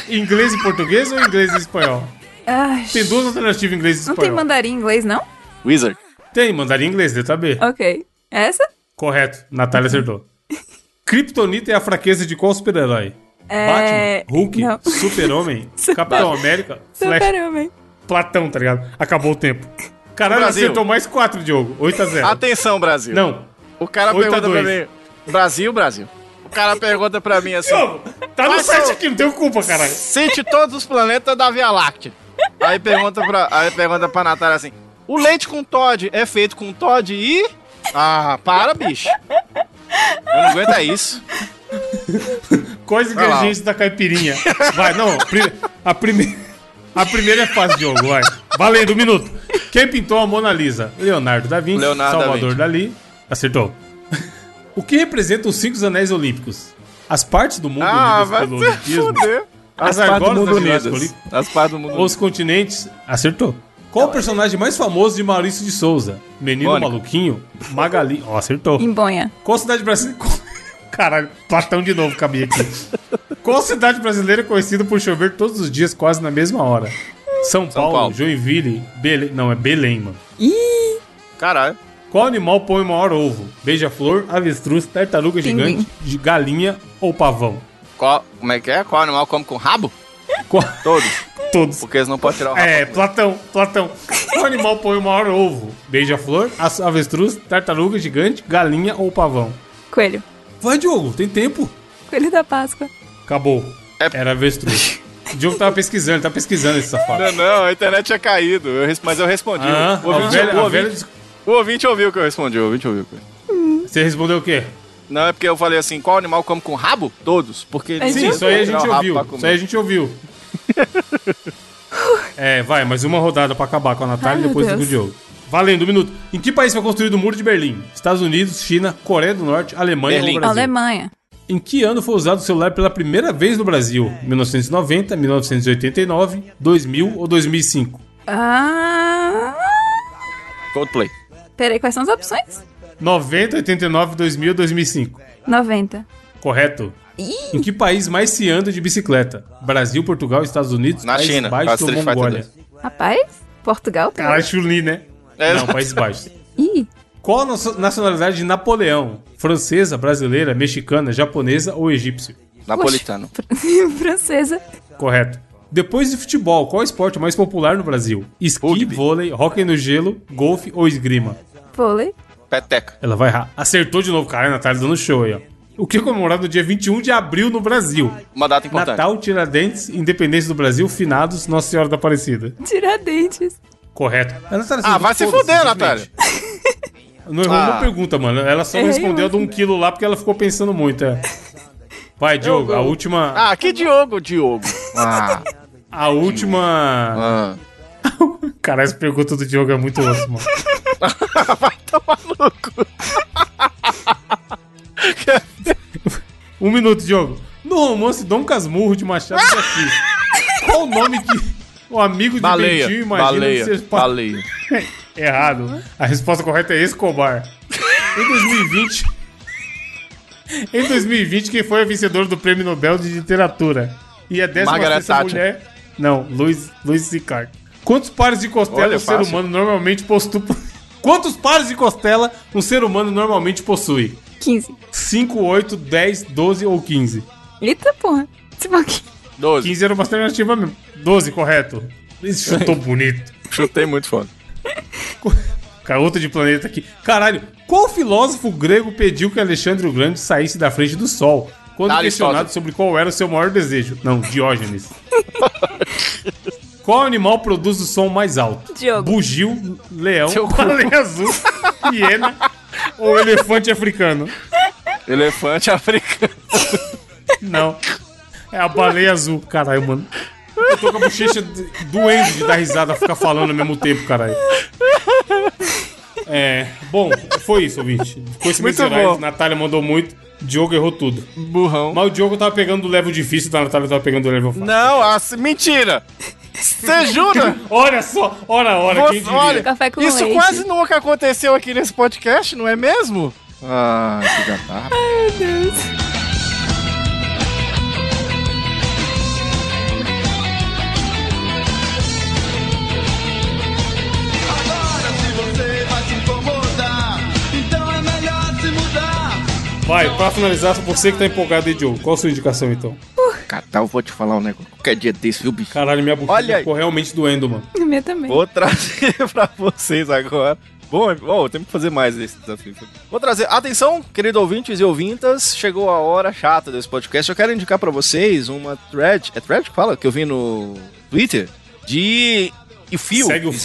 inglês e português ou inglês e espanhol? Ai, Tem duas alternativas, inglês e não tem espanhol. mandarim em inglês, não? Wizard. Tem, mandarim e inglês, letra B. Ok. Essa? Correto, Natália acertou. Kryptonita é a fraqueza de qual super-herói? É, Batman, Hulk. Super-Homem, Capitão América, Flash, Super-Homem. Platão, tá ligado? Acabou o tempo. Caralho, Brasil. acertou mais quatro, Diogo. 8 a 0 Atenção, Brasil. Não. O cara 8 a pergunta pra 2. mim. Brasil, Brasil. O cara pergunta pra mim assim. Diogo, tá no site aqui, não tenho culpa, caralho. Cite todos os planetas da Via Láctea. Aí pergunta pra, aí pergunta pra Natália assim: O leite com Todd é feito com Todd e. Ah, para, bicho. Eu não aguento é isso. Quais ingredientes da caipirinha? Vai, não, a, primeira. A primeira é fácil, Diogo, vai. Valendo, um minuto. Quem pintou a Mona Lisa? Leonardo da Vinci, Leonardo da Salvador Vinci. Dali. Acertou. O que representa os cinco anéis olímpicos? As partes do mundo Ah, unidas vai pelo olimpismo? fuder. As As partes do argolas mundo da unidas. As partes do mundo Os continentes? Acertou. Qual o personagem mais famoso de Maurício de Souza? Menino Mônica. Maluquinho? Magali? Ó, acertou. Embonha. Qual cidade brasileira. Caralho, Platão de novo cabia aqui. Qual cidade brasileira é conhecida por chover todos os dias, quase na mesma hora? São Paulo, Paulo. Joinville, Belém. Não, é Belém, mano. Ih, Caralho. Qual animal põe o maior ovo? Beija-flor, avestruz, tartaruga Pinguim. gigante, de galinha ou pavão? Qual, como é que é? Qual animal come com rabo? Qual- Todos. Todos. Porque eles não podem tirar o rabo. É, Platão, Platão. Qual animal põe o maior ovo? Beija-flor, avestruz, tartaruga gigante, galinha ou pavão? Coelho. Vai, Diogo, tem tempo. Coelho da Páscoa. Acabou. É- Era avestruz. O Diogo tava pesquisando, ele tá pesquisando esse safado. Não, não, a internet tinha caído, eu res- mas eu respondi. Ah, o, ouvinte, velha- o ouvinte- velha o ouvinte ouviu o que eu respondi, o ouvinte ouviu. Você respondeu o quê? Não, é porque eu falei assim, qual animal come com rabo? Todos. Porque É Sim, isso aí a gente ouviu. Isso aí a gente ouviu. é, vai, mais uma rodada pra acabar com a Natália Ai, e depois com o Deus. Diogo. Valendo, um minuto. Em que país foi construído o Muro de Berlim? Estados Unidos, China, Coreia do Norte, Alemanha Berlim. ou Brasil? Alemanha. Em que ano foi usado o celular pela primeira vez no Brasil? 1990, 1989, 2000 ou 2005? Ah. Coldplay. Peraí, quais são as opções? 90, 89, 2000 ou 2005? 90. Correto. Em que país mais se anda de bicicleta? Brasil, Portugal, Estados Unidos, Na China, Baixos ou Mongólia? 2. Rapaz, Portugal? Caralho, Chuli, né? É, Não, Países Baixos. Ih, Qual a nacio- nacionalidade de Napoleão? Francesa, brasileira, mexicana, japonesa ou egípcio? Napolitano. francesa. Correto. Depois de futebol, qual é o esporte mais popular no Brasil? Esqui, Rugby. vôlei, hóquei no gelo, golfe ou esgrima? Vôlei. Peteca. Ela vai errar. Acertou de novo, cara. A Natália dando show aí, ó. O que é comemorado no dia 21 de abril no Brasil? Uma data importante. Natal, Tiradentes, Independência do Brasil, Finados, Nossa Senhora da Aparecida. Tiradentes. Correto. Natália, Ah, vai se fuder, simplesmente. Não errou Ah. uma pergunta, mano. Ela só Errei respondeu a de um quilo lá porque ela ficou pensando muito, é. Vai, Diogo, a última. Ah, que Diogo, Diogo. Ah, A última. ah. Cara, essa pergunta do Diogo é muito osso, mano. Vai tomar cu. Um minuto, Diogo. No romance Dom Casmurro de Machado de Assis, qual o nome que o amigo de Baleia. Bentinho imagina Baleia. ser pa- Baleia. Errado. A resposta correta é Escobar. Em 2020. em 2020, quem foi a vencedora do Prêmio Nobel de Literatura? E a décima Margaret sexta Thatcher. mulher. Não, Luiz, Luiz. Quantos pares de costela Olha, o ser fácil. humano normalmente possui? Quantos pares de costela um ser humano normalmente possui? 15. 5, 8, 10, 12 ou 15? Eita porra. Esse pouquinho. 12. 15 era uma alternativa mesmo. 12, correto. Isso chutou bonito. Chutei muito foda. Cara, outra de planeta aqui. Caralho, qual filósofo grego pediu que Alexandre o Grande saísse da frente do Sol? Quando Aristóteles. questionado sobre qual era o seu maior desejo. Não, Diógenes. qual animal produz o som mais alto? Diogo. Bugio, leão, baleia azul, hiena ou elefante africano? Elefante africano. Não. É a baleia azul, caralho, mano. Eu tô com a bochecha d- doendo de dar risada, ficar falando ao mesmo tempo, caralho. É. Bom, foi isso, ouvinte. Conhecimentos Muito gerais, bom. Natália mandou muito, Diogo errou tudo. Burrão. Mas o Diogo tava pegando o level difícil, da Natália tava pegando o level fácil. Não, assim, mentira. Você jura? Olha só, ora, quem Você, diria? olha, Café com isso leite. quase nunca aconteceu aqui nesse podcast, não é mesmo? Ah, que gatarra. Meu Deus. Vai, pra finalizar, você que tá empolgado aí, Diogo. Qual a sua indicação, então? Catar, eu vou te falar um negócio. Qualquer dia desse, viu, bicho? Caralho, minha bochecha Olha aí. ficou realmente doendo, mano. Minha também. Vou trazer pra vocês agora. Bom, bom, temos que fazer mais esse desafio. Vou trazer. Atenção, querido ouvintes e ouvintas, chegou a hora chata desse podcast. Eu quero indicar pra vocês uma thread. É thread que fala? Que eu vi no Twitter. De. E fio. Segue o fio.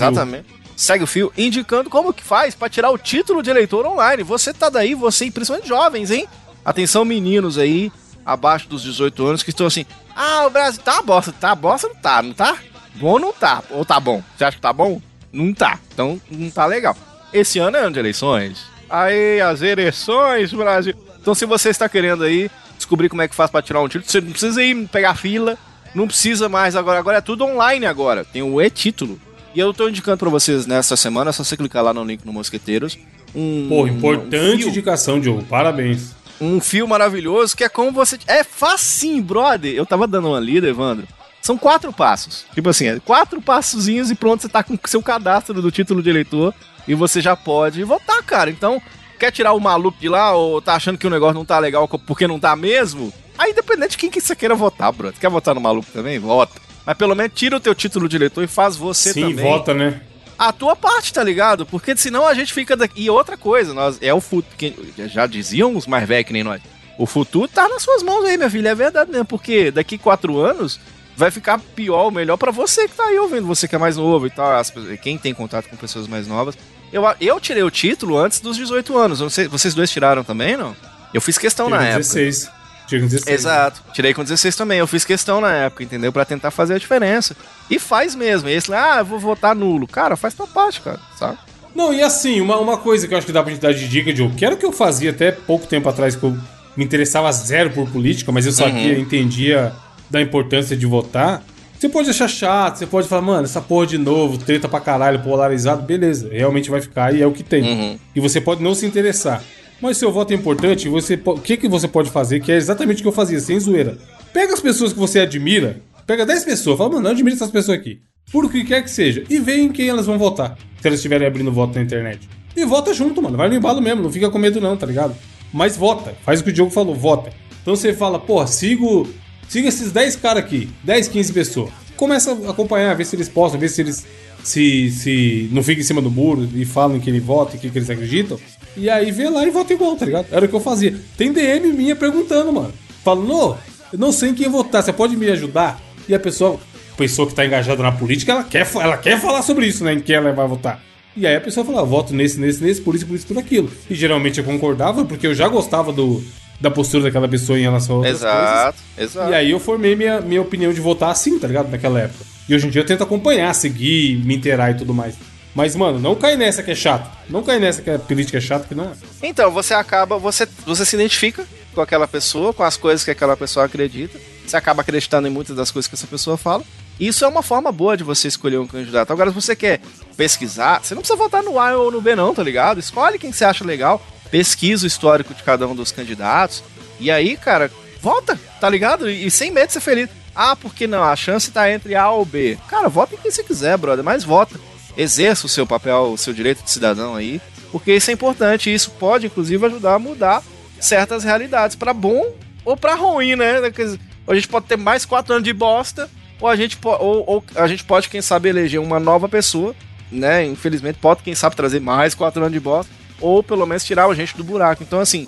Segue o fio, indicando como que faz pra tirar o título de eleitor online. Você tá daí, você, principalmente jovens, hein? Atenção, meninos aí, abaixo dos 18 anos, que estão assim. Ah, o Brasil tá bosta. Tá bosta, não tá, não tá? Bom não tá. Ou tá bom? Você acha que tá bom? Não tá. Então não tá legal. Esse ano é ano de eleições. Aí, as eleições, Brasil. Então, se você está querendo aí descobrir como é que faz pra tirar um título, você não precisa ir pegar fila, não precisa mais agora. Agora é tudo online agora. Tem o e-título. E eu tô indicando pra vocês nessa semana, é só você clicar lá no link no Mosqueteiros. Um, Pô, um importante fio indicação, Diogo. Parabéns. um fio maravilhoso que é como você. É facinho, brother. Eu tava dando uma lida, Evandro. São quatro passos. Tipo assim, é quatro passozinhos e pronto, você tá com seu cadastro do título de eleitor e você já pode votar, cara. Então, quer tirar o maluco de lá ou tá achando que o negócio não tá legal porque não tá mesmo? Aí, independente de quem que você queira votar, brother. Quer votar no maluco também? Vota. Mas pelo menos tira o teu título de eleitor e faz você Sim, também vota, né? a tua parte, tá ligado? Porque senão a gente fica daqui. E outra coisa, nós é o futuro. Já diziam os mais velhos que nem nós. O futuro tá nas suas mãos aí, minha filha. É verdade mesmo. Porque daqui quatro anos vai ficar pior ou melhor pra você que tá aí ouvindo, você que é mais novo e tal. as quem tem contato com pessoas mais novas. Eu, eu tirei o título antes dos 18 anos. Sei- vocês dois tiraram também, não? Eu fiz questão na Tirei com época. 16. Tirei com 16. Exato. Tirei com 16 também. Eu fiz questão na época, entendeu? Pra tentar fazer a diferença. E faz mesmo. E esse, ah, eu vou votar nulo. Cara, faz tua parte, cara, sabe? Não, e assim, uma, uma coisa que eu acho que dá pra gente dar de dica, Diogo, que era o que eu fazia até pouco tempo atrás, que eu me interessava zero por política, mas eu sabia, entendia da importância de votar. Você pode achar chato, você pode falar, mano, essa porra de novo, treta pra caralho, polarizado, beleza, realmente vai ficar e é o que tem. E você pode não se interessar. Mas seu voto é importante, o que, que você pode fazer, que é exatamente o que eu fazia, sem zoeira. Pega as pessoas que você admira, pega 10 pessoas, fala, mano, eu admiro essas pessoas aqui. Por que quer que seja. E vê em quem elas vão votar. Se elas estiverem abrindo voto na internet. E vota junto, mano. Vai no embalo mesmo. Não fica com medo, não, tá ligado? Mas vota. Faz o que o Diogo falou, vota. Então você fala, porra, sigo. Siga esses 10 caras aqui. 10, 15 pessoas. Começa a acompanhar, ver se eles postam, ver se eles. Se, se não fica em cima do muro e falam que ele vota e que, que eles acreditam. E aí vê lá e vota igual, tá ligado? Era o que eu fazia. Tem DM minha perguntando, mano. Falando, "Ô, eu não sei em quem votar, você pode me ajudar? E a pessoa, a pessoa que tá engajada na política, ela quer, ela quer falar sobre isso, né? Em quem ela vai votar. E aí a pessoa fala, "Ah, voto nesse, nesse, nesse, por isso, por isso, por aquilo. E geralmente eu concordava, porque eu já gostava do, da postura daquela pessoa em relação a outras coisas. Exato, exato. E aí eu formei minha, minha opinião de votar assim, tá ligado? Naquela época. E hoje em dia eu tento acompanhar, seguir, me inteirar e tudo mais. Mas, mano, não cai nessa que é chato. Não cai nessa que a política é chata, que não é. Então, você acaba, você, você se identifica com aquela pessoa, com as coisas que aquela pessoa acredita. Você acaba acreditando em muitas das coisas que essa pessoa fala. Isso é uma forma boa de você escolher um candidato. Agora, se você quer pesquisar, você não precisa votar no A ou no B, não, tá ligado? Escolhe quem você acha legal, pesquisa o histórico de cada um dos candidatos. E aí, cara, vota, tá ligado? E, e sem medo de ser feliz. Ah, porque não? A chance tá entre A ou B. Cara, vota em quem você quiser, brother, mas vota. Exerça o seu papel, o seu direito de cidadão aí, porque isso é importante. Isso pode, inclusive, ajudar a mudar certas realidades, pra bom ou pra ruim, né? Dizer, A gente pode ter mais quatro anos de bosta, ou a gente, ou, ou a gente pode, quem sabe, eleger uma nova pessoa, né? Infelizmente, pode, quem sabe, trazer mais quatro anos de bosta, ou pelo menos tirar a gente do buraco. Então, assim,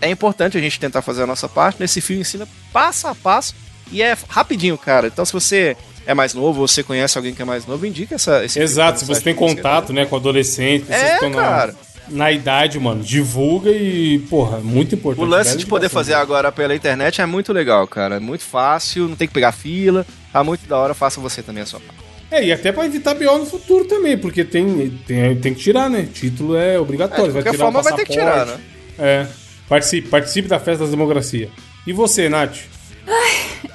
é importante a gente tentar fazer a nossa parte. Nesse filme ensina passo a passo e é rapidinho, cara. Então, se você é mais novo, você conhece alguém que é mais novo, indica essa. Esse Exato, se você tem contato, né, com adolescente, É, na, na idade, mano, divulga e, porra, muito importante. O lance de poder fazer agora pela internet é muito legal, cara. É muito fácil, não tem que pegar fila. Tá muito da hora, faça você também a sua parte. É, e até pra evitar BO no futuro também, porque tem, tem, tem que tirar, né? Título é obrigatório. É, de vai qualquer tirar o forma vai ter que tirar, passaporte. É. Participe, participe da festa da democracia. E você, Nath?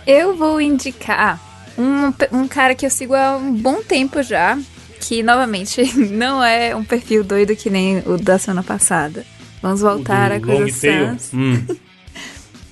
Eu vou indicar um, um cara que eu sigo há um bom tempo já, que novamente não é um perfil doido que nem o da semana passada. Vamos voltar a Do Long coisas Tail? sãs. Hum.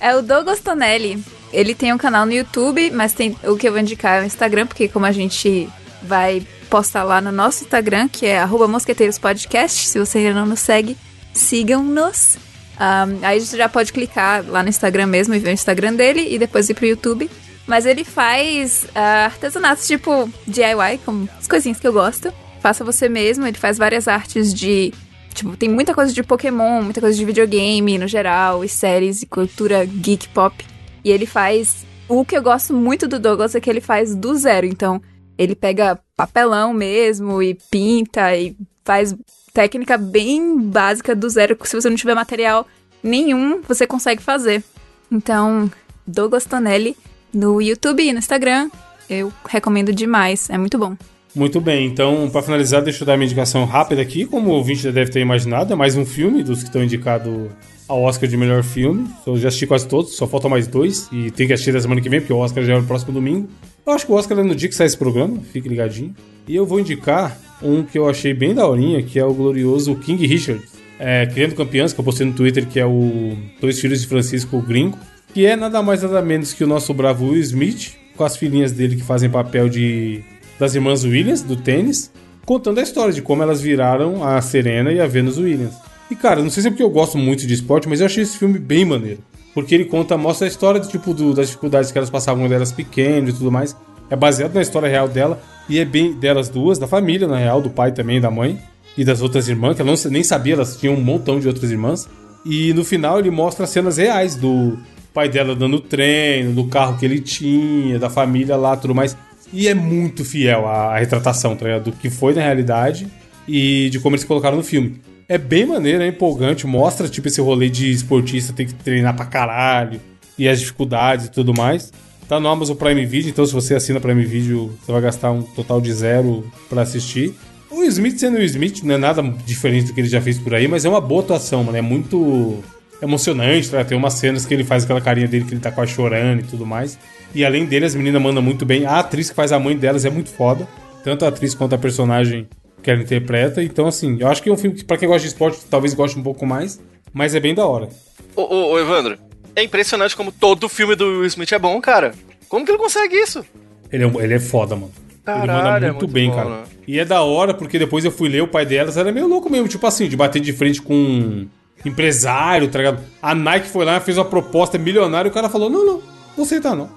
É o Douglas Tonelli. Ele tem um canal no YouTube, mas tem o que eu vou indicar é o Instagram, porque como a gente vai postar lá no nosso Instagram, que é arroba Mosqueteiros Podcast, se você ainda não nos segue, sigam-nos. Ahn, aí você já pode clicar lá no Instagram mesmo e ver o Instagram dele e depois ir pro YouTube. Mas ele faz ah, artesanatos tipo DIY, como as coisinhas que eu gosto. Faça você mesmo, ele faz várias artes de Tipo, tem muita coisa de Pokémon, muita coisa de videogame no geral, e séries e cultura geek pop. E ele faz. O que eu gosto muito do Douglas é que ele faz do zero. Então, ele pega papelão mesmo e pinta e faz técnica bem básica do zero. Se você não tiver material nenhum, você consegue fazer. Então, Douglas Tonelli no YouTube e no Instagram, eu recomendo demais. É muito bom. Muito bem, então, pra finalizar, deixa eu dar minha indicação rápida aqui. Como o ouvinte já deve ter imaginado, é mais um filme dos que estão indicados ao Oscar de melhor filme. Eu já assisti quase todos, só faltam mais dois. E tem que assistir da semana que vem, porque o Oscar já é no próximo domingo. Eu acho que o Oscar é no dia que sai esse programa, fique ligadinho. E eu vou indicar um que eu achei bem daorinha, que é o glorioso King Richard. É, Criando Campeãs, que eu postei no Twitter, que é o Dois Filhos de Francisco Gringo. Que é nada mais nada menos que o nosso bravo Will Smith, com as filhinhas dele que fazem papel de das irmãs Williams, do tênis, contando a história de como elas viraram a Serena e a Venus Williams. E cara, não sei se é porque eu gosto muito de esporte, mas eu achei esse filme bem maneiro. Porque ele conta, mostra a história tipo, do- das dificuldades que elas passavam quando elas pequenas e tudo mais. É baseado na história real dela e é bem delas duas, da família, na real, do pai também, da mãe e das outras irmãs, que ela não, nem sabia, elas tinham um montão de outras irmãs. E no final ele mostra cenas reais do pai dela dando treino, do carro que ele tinha, da família lá, tudo mais. E é muito fiel à, à retratação, tá ligado? Do que foi na realidade e de como eles colocaram no filme. É bem maneiro, é empolgante, mostra tipo esse rolê de esportista tem que treinar pra caralho e as dificuldades e tudo mais. Tá no Amazon Prime Video, então se você assina Prime Video, você vai gastar um total de zero pra assistir. O Smith sendo o Smith, não é nada diferente do que ele já fez por aí, mas é uma boa atuação, mano. É muito emocionante, tá? Tem umas cenas que ele faz aquela carinha dele que ele tá quase chorando e tudo mais. E além dele, as meninas mandam muito bem. A atriz que faz a mãe delas é muito foda. Tanto a atriz quanto a personagem que ela interpreta. Então, assim, eu acho que é um filme que, pra quem gosta de esporte, talvez goste um pouco mais. Mas é bem da hora. Ô, ô, ô, Evandro, é impressionante como todo filme do Will Smith é bom, cara. Como que ele consegue isso? Ele é, ele é foda, mano. ele Caralho, manda é muito, muito bem, bom, cara. né? E é da hora, porque depois eu fui ler o pai delas, era meio louco mesmo, tipo assim, de bater de frente com empresário, tá ligado? A Nike foi lá, fez uma proposta milionária e o cara falou: não, não, não aceitar não.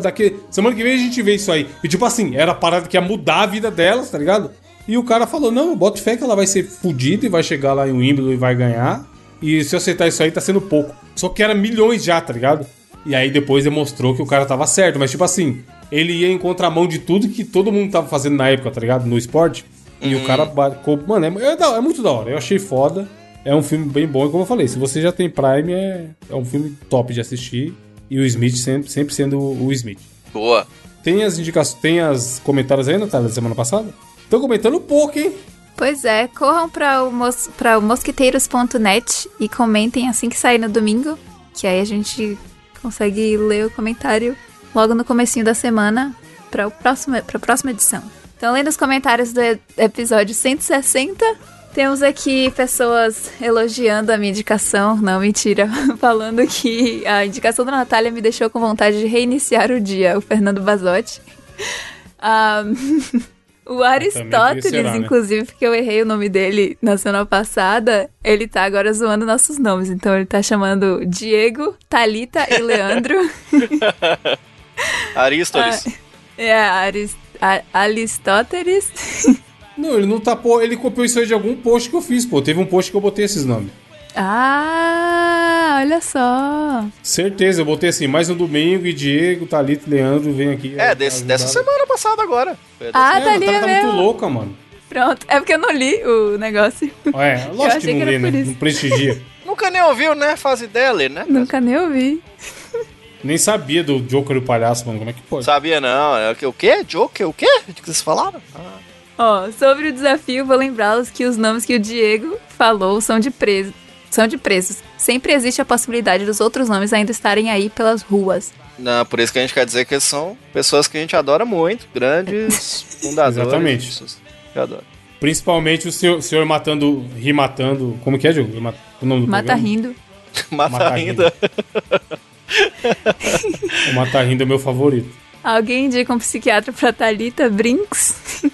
Daqui, semana que vem a gente vê isso aí. E tipo assim, era a parada que ia mudar a vida delas, tá ligado? E o cara falou: não, bota fé que ela vai ser fodida e vai chegar lá em Wimbledon e vai ganhar. E se eu aceitar isso aí, tá sendo pouco. Só que era milhões já, tá ligado? E aí depois demonstrou que o cara tava certo. Mas, tipo assim, ele ia em contramão de tudo que todo mundo tava fazendo na época, tá ligado? No esporte. E o cara. Mano, é, é é muito da hora. Eu achei foda. É um filme bem bom. E como eu falei, se você já tem Prime, é, é um filme top de assistir. E o Smith sempre, sempre sendo o Smith. Boa. Tem as indicações, tem as comentários aí, Natália, da semana passada? Tô comentando pouco, hein? Pois é, corram para o, mos o mosquiteiros.net e comentem assim que sair no domingo, que aí a gente consegue ler o comentário logo no comecinho da semana para a próxima edição. Então, lendo os comentários do e- episódio 160, temos aqui pessoas elogiando a minha indicação, não, mentira, falando que a indicação da Natália me deixou com vontade de reiniciar o dia, o Fernando Bazotti. Ah, o Aristóteles, será, né? inclusive, porque eu errei o nome dele na semana passada, ele tá agora zoando nossos nomes. Então ele tá chamando Diego, Talita e Leandro. Arístoteles. é, Aris, a, Aristóteles. Não, ele não tapou. Ele copiou isso aí de algum post que eu fiz, pô. Teve um post que eu botei esses nomes. ah, olha só. Certeza, eu botei assim, mais um domingo e Diego, Thalita e Leandro vem aqui. É, desse- dessa semana passada agora. Foi Ah, tá a ali Natália tá muito mesmo. louca, mano. Pronto. É porque eu não li o negócio. É, lógico que não que lê, né? Não prestigia. Nunca nem ouviu, né? Fase dela, né? Nunca nem ouvi. Nem sabia do Joker e o palhaço, mano. Como é que pode? Sabia não. É? O quê? Joker? O quê? O que vocês falaram? Ah. Ó, sobre o desafio, vou lembrá-los que os nomes que o Diego falou são de presos. São de presos. Sempre existe a possibilidade dos outros nomes ainda estarem aí pelas ruas. Não, por isso que a gente quer dizer que são pessoas que a gente adora muito. Grandes fundadores. Exatamente. pessoas que adora. Principalmente o senhor, senhor matando, rimatando. Como que é, Diogo? O nome do Mata programa? rindo. Mata, Mata ainda. O Mata Rindo é meu favorito. Alguém indica um psiquiatra pra Thalita Brinks?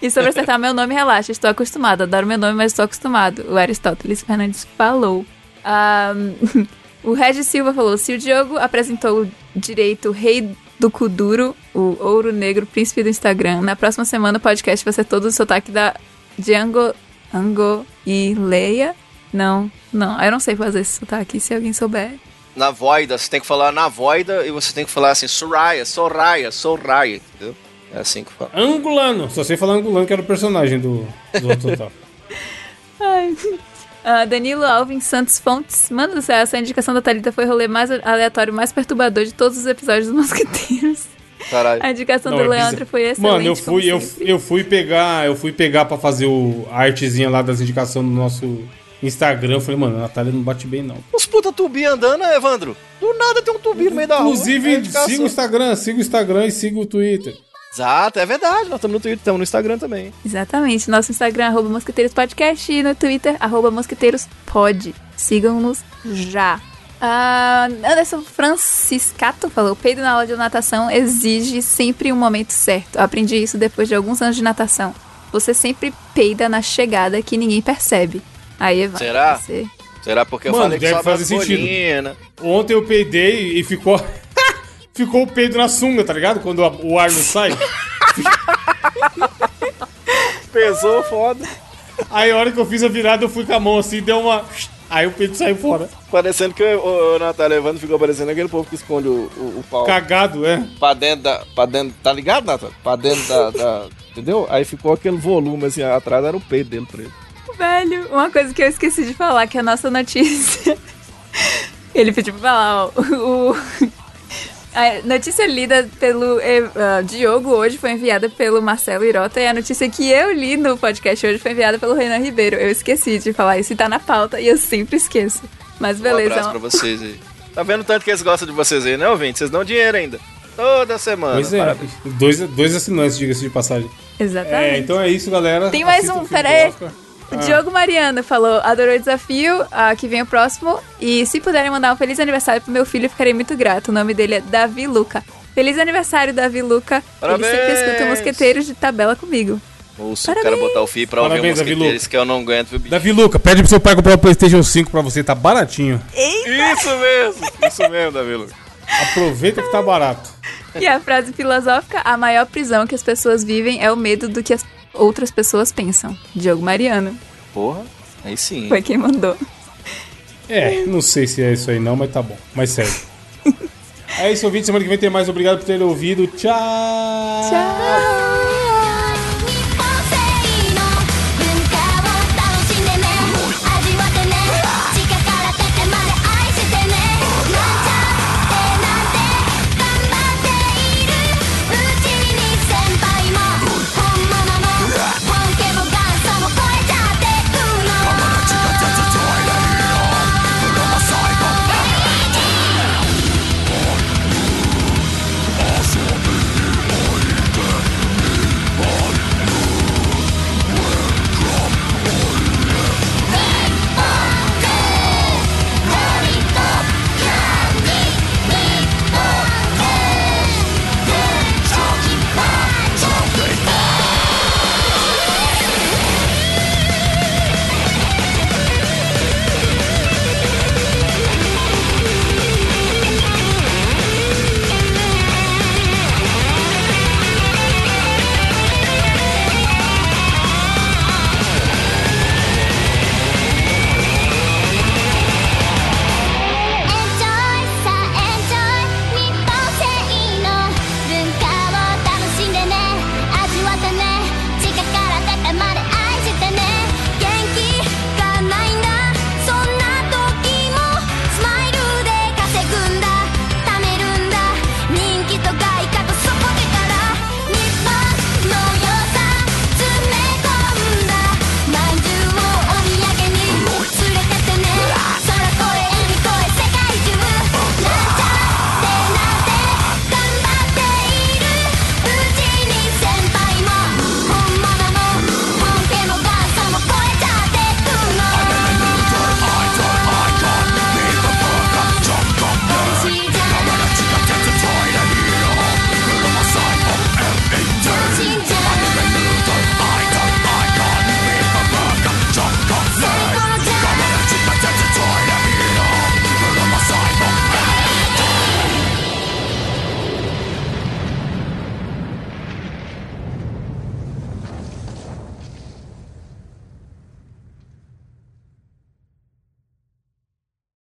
E sobre acertar meu nome, relaxa, estou acostumado. Adoro meu nome, mas estou acostumado. O Aristóteles Fernandes falou. Ah, o Regis Silva falou: se o Diogo apresentou direito Rei do Kuduro, o ouro negro príncipe do Instagram, na próxima semana o podcast vai ser todo o sotaque da Django Ango e Leia. Não, não, eu não sei fazer esse sotaque, se alguém souber. Na voida, você tem que falar na voida e você tem que falar assim, Soraya, Soraya, Soraya, entendeu? É assim que fala. Angulano. Só sei falar Angulano, que era o personagem do, do total. Ai. Ah, Danilo Alvin Santos Fontes. Mano do céu, essa indicação da Thalita foi o rolê mais aleatório, mais perturbador de todos os episódios dos Mosqueteiros. Caralho. A indicação Não, do é Leandro foi excelente. Mano, eu fui, eu, eu fui pegar, eu fui pegar pra fazer o, a artezinha lá das indicações no nosso Instagram. Eu falei, mano, a Natália não bate bem, não. Os puta tubi andando, né, Evandro? Do nada tem um tubi no meio da rua. Inclusive, É siga o Instagram, siga o Instagram e siga o Twitter. Exato, é verdade. Nós estamos no Twitter, estamos no Instagram também. Exatamente. Nosso Instagram, arroba Mosqueteiros Podcast e no Twitter, arroba Mosqueteiros Pod. Sigam-nos já. Ah, Anderson Franciscato falou: peido na aula de natação exige sempre um momento certo. Aprendi isso depois de alguns anos de natação. Você sempre peida na chegada que ninguém percebe. Aí, Evandro, Será? Você... Será porque eu Mano, falei que deve sobra fazer sentido. bolinhas, né? Ontem eu peidei e ficou. Ficou o peido na sunga, tá ligado? Quando a- o ar não sai. Pesou foda. Aí a hora que eu fiz a virada, eu fui com a mão assim, deu uma. Aí o peido saiu fora. Parecendo que o, o, o Natália Evandro ficou parecendo aquele povo que esconde o, o, o pau Cagado, é. pra dentro da. Pra dentro, tá ligado, Natália? Pra dentro da, da- Entendeu? Aí ficou aquele volume assim, atrás era o peito dele preto. Velho, uma coisa que eu esqueci de falar, que é a nossa notícia. Ele pediu pra falar, ó. O, a notícia lida pelo ah, Diogo hoje foi enviada pelo Marcelo Irota e a notícia que eu li no podcast hoje foi enviada pelo Renan Ribeiro. Eu esqueci de falar isso e tá na pauta e eu sempre esqueço. Mas Um beleza. abraço pra vocês aí. Tá vendo tanto que eles gostam de vocês aí, né, ouvinte? Vocês dão dinheiro ainda. Toda semana. Pois é. Parabéns. Dois, dois assinantes, diga-se de passagem. Exatamente. É, então é isso, galera. Tem mais Assista um, o O Diogo Mariano falou, adorou o desafio, ah, que vem o próximo. E se puderem mandar um feliz aniversário pro meu filho, ficarei muito grato. O nome dele é Davi Luca. Feliz aniversário, Davi Luca. Parabéns! Ele sempre escuta mosqueteiros de tabela comigo. Ouça o cara botar o fio pra ouvir Parabéns, o Davi mosqueteiros que eu não aguento, viu, bicho? Davi Luca, pede pro seu pai comprar o PlayStation 5 pra você, tá baratinho. Isso mesmo, isso mesmo, Davi Lucas. Aproveita que tá barato. E a frase filosófica, a maior prisão que as pessoas vivem é o medo do que as outras pessoas pensam. Diogo Mariano, Porra, aí sim. foi quem mandou. É, não sei se é isso aí não, mas tá bom. Mas sério. É isso, ouvinte. Semana que vem tem mais. Obrigado por ter ouvido. Tchau. Tchau!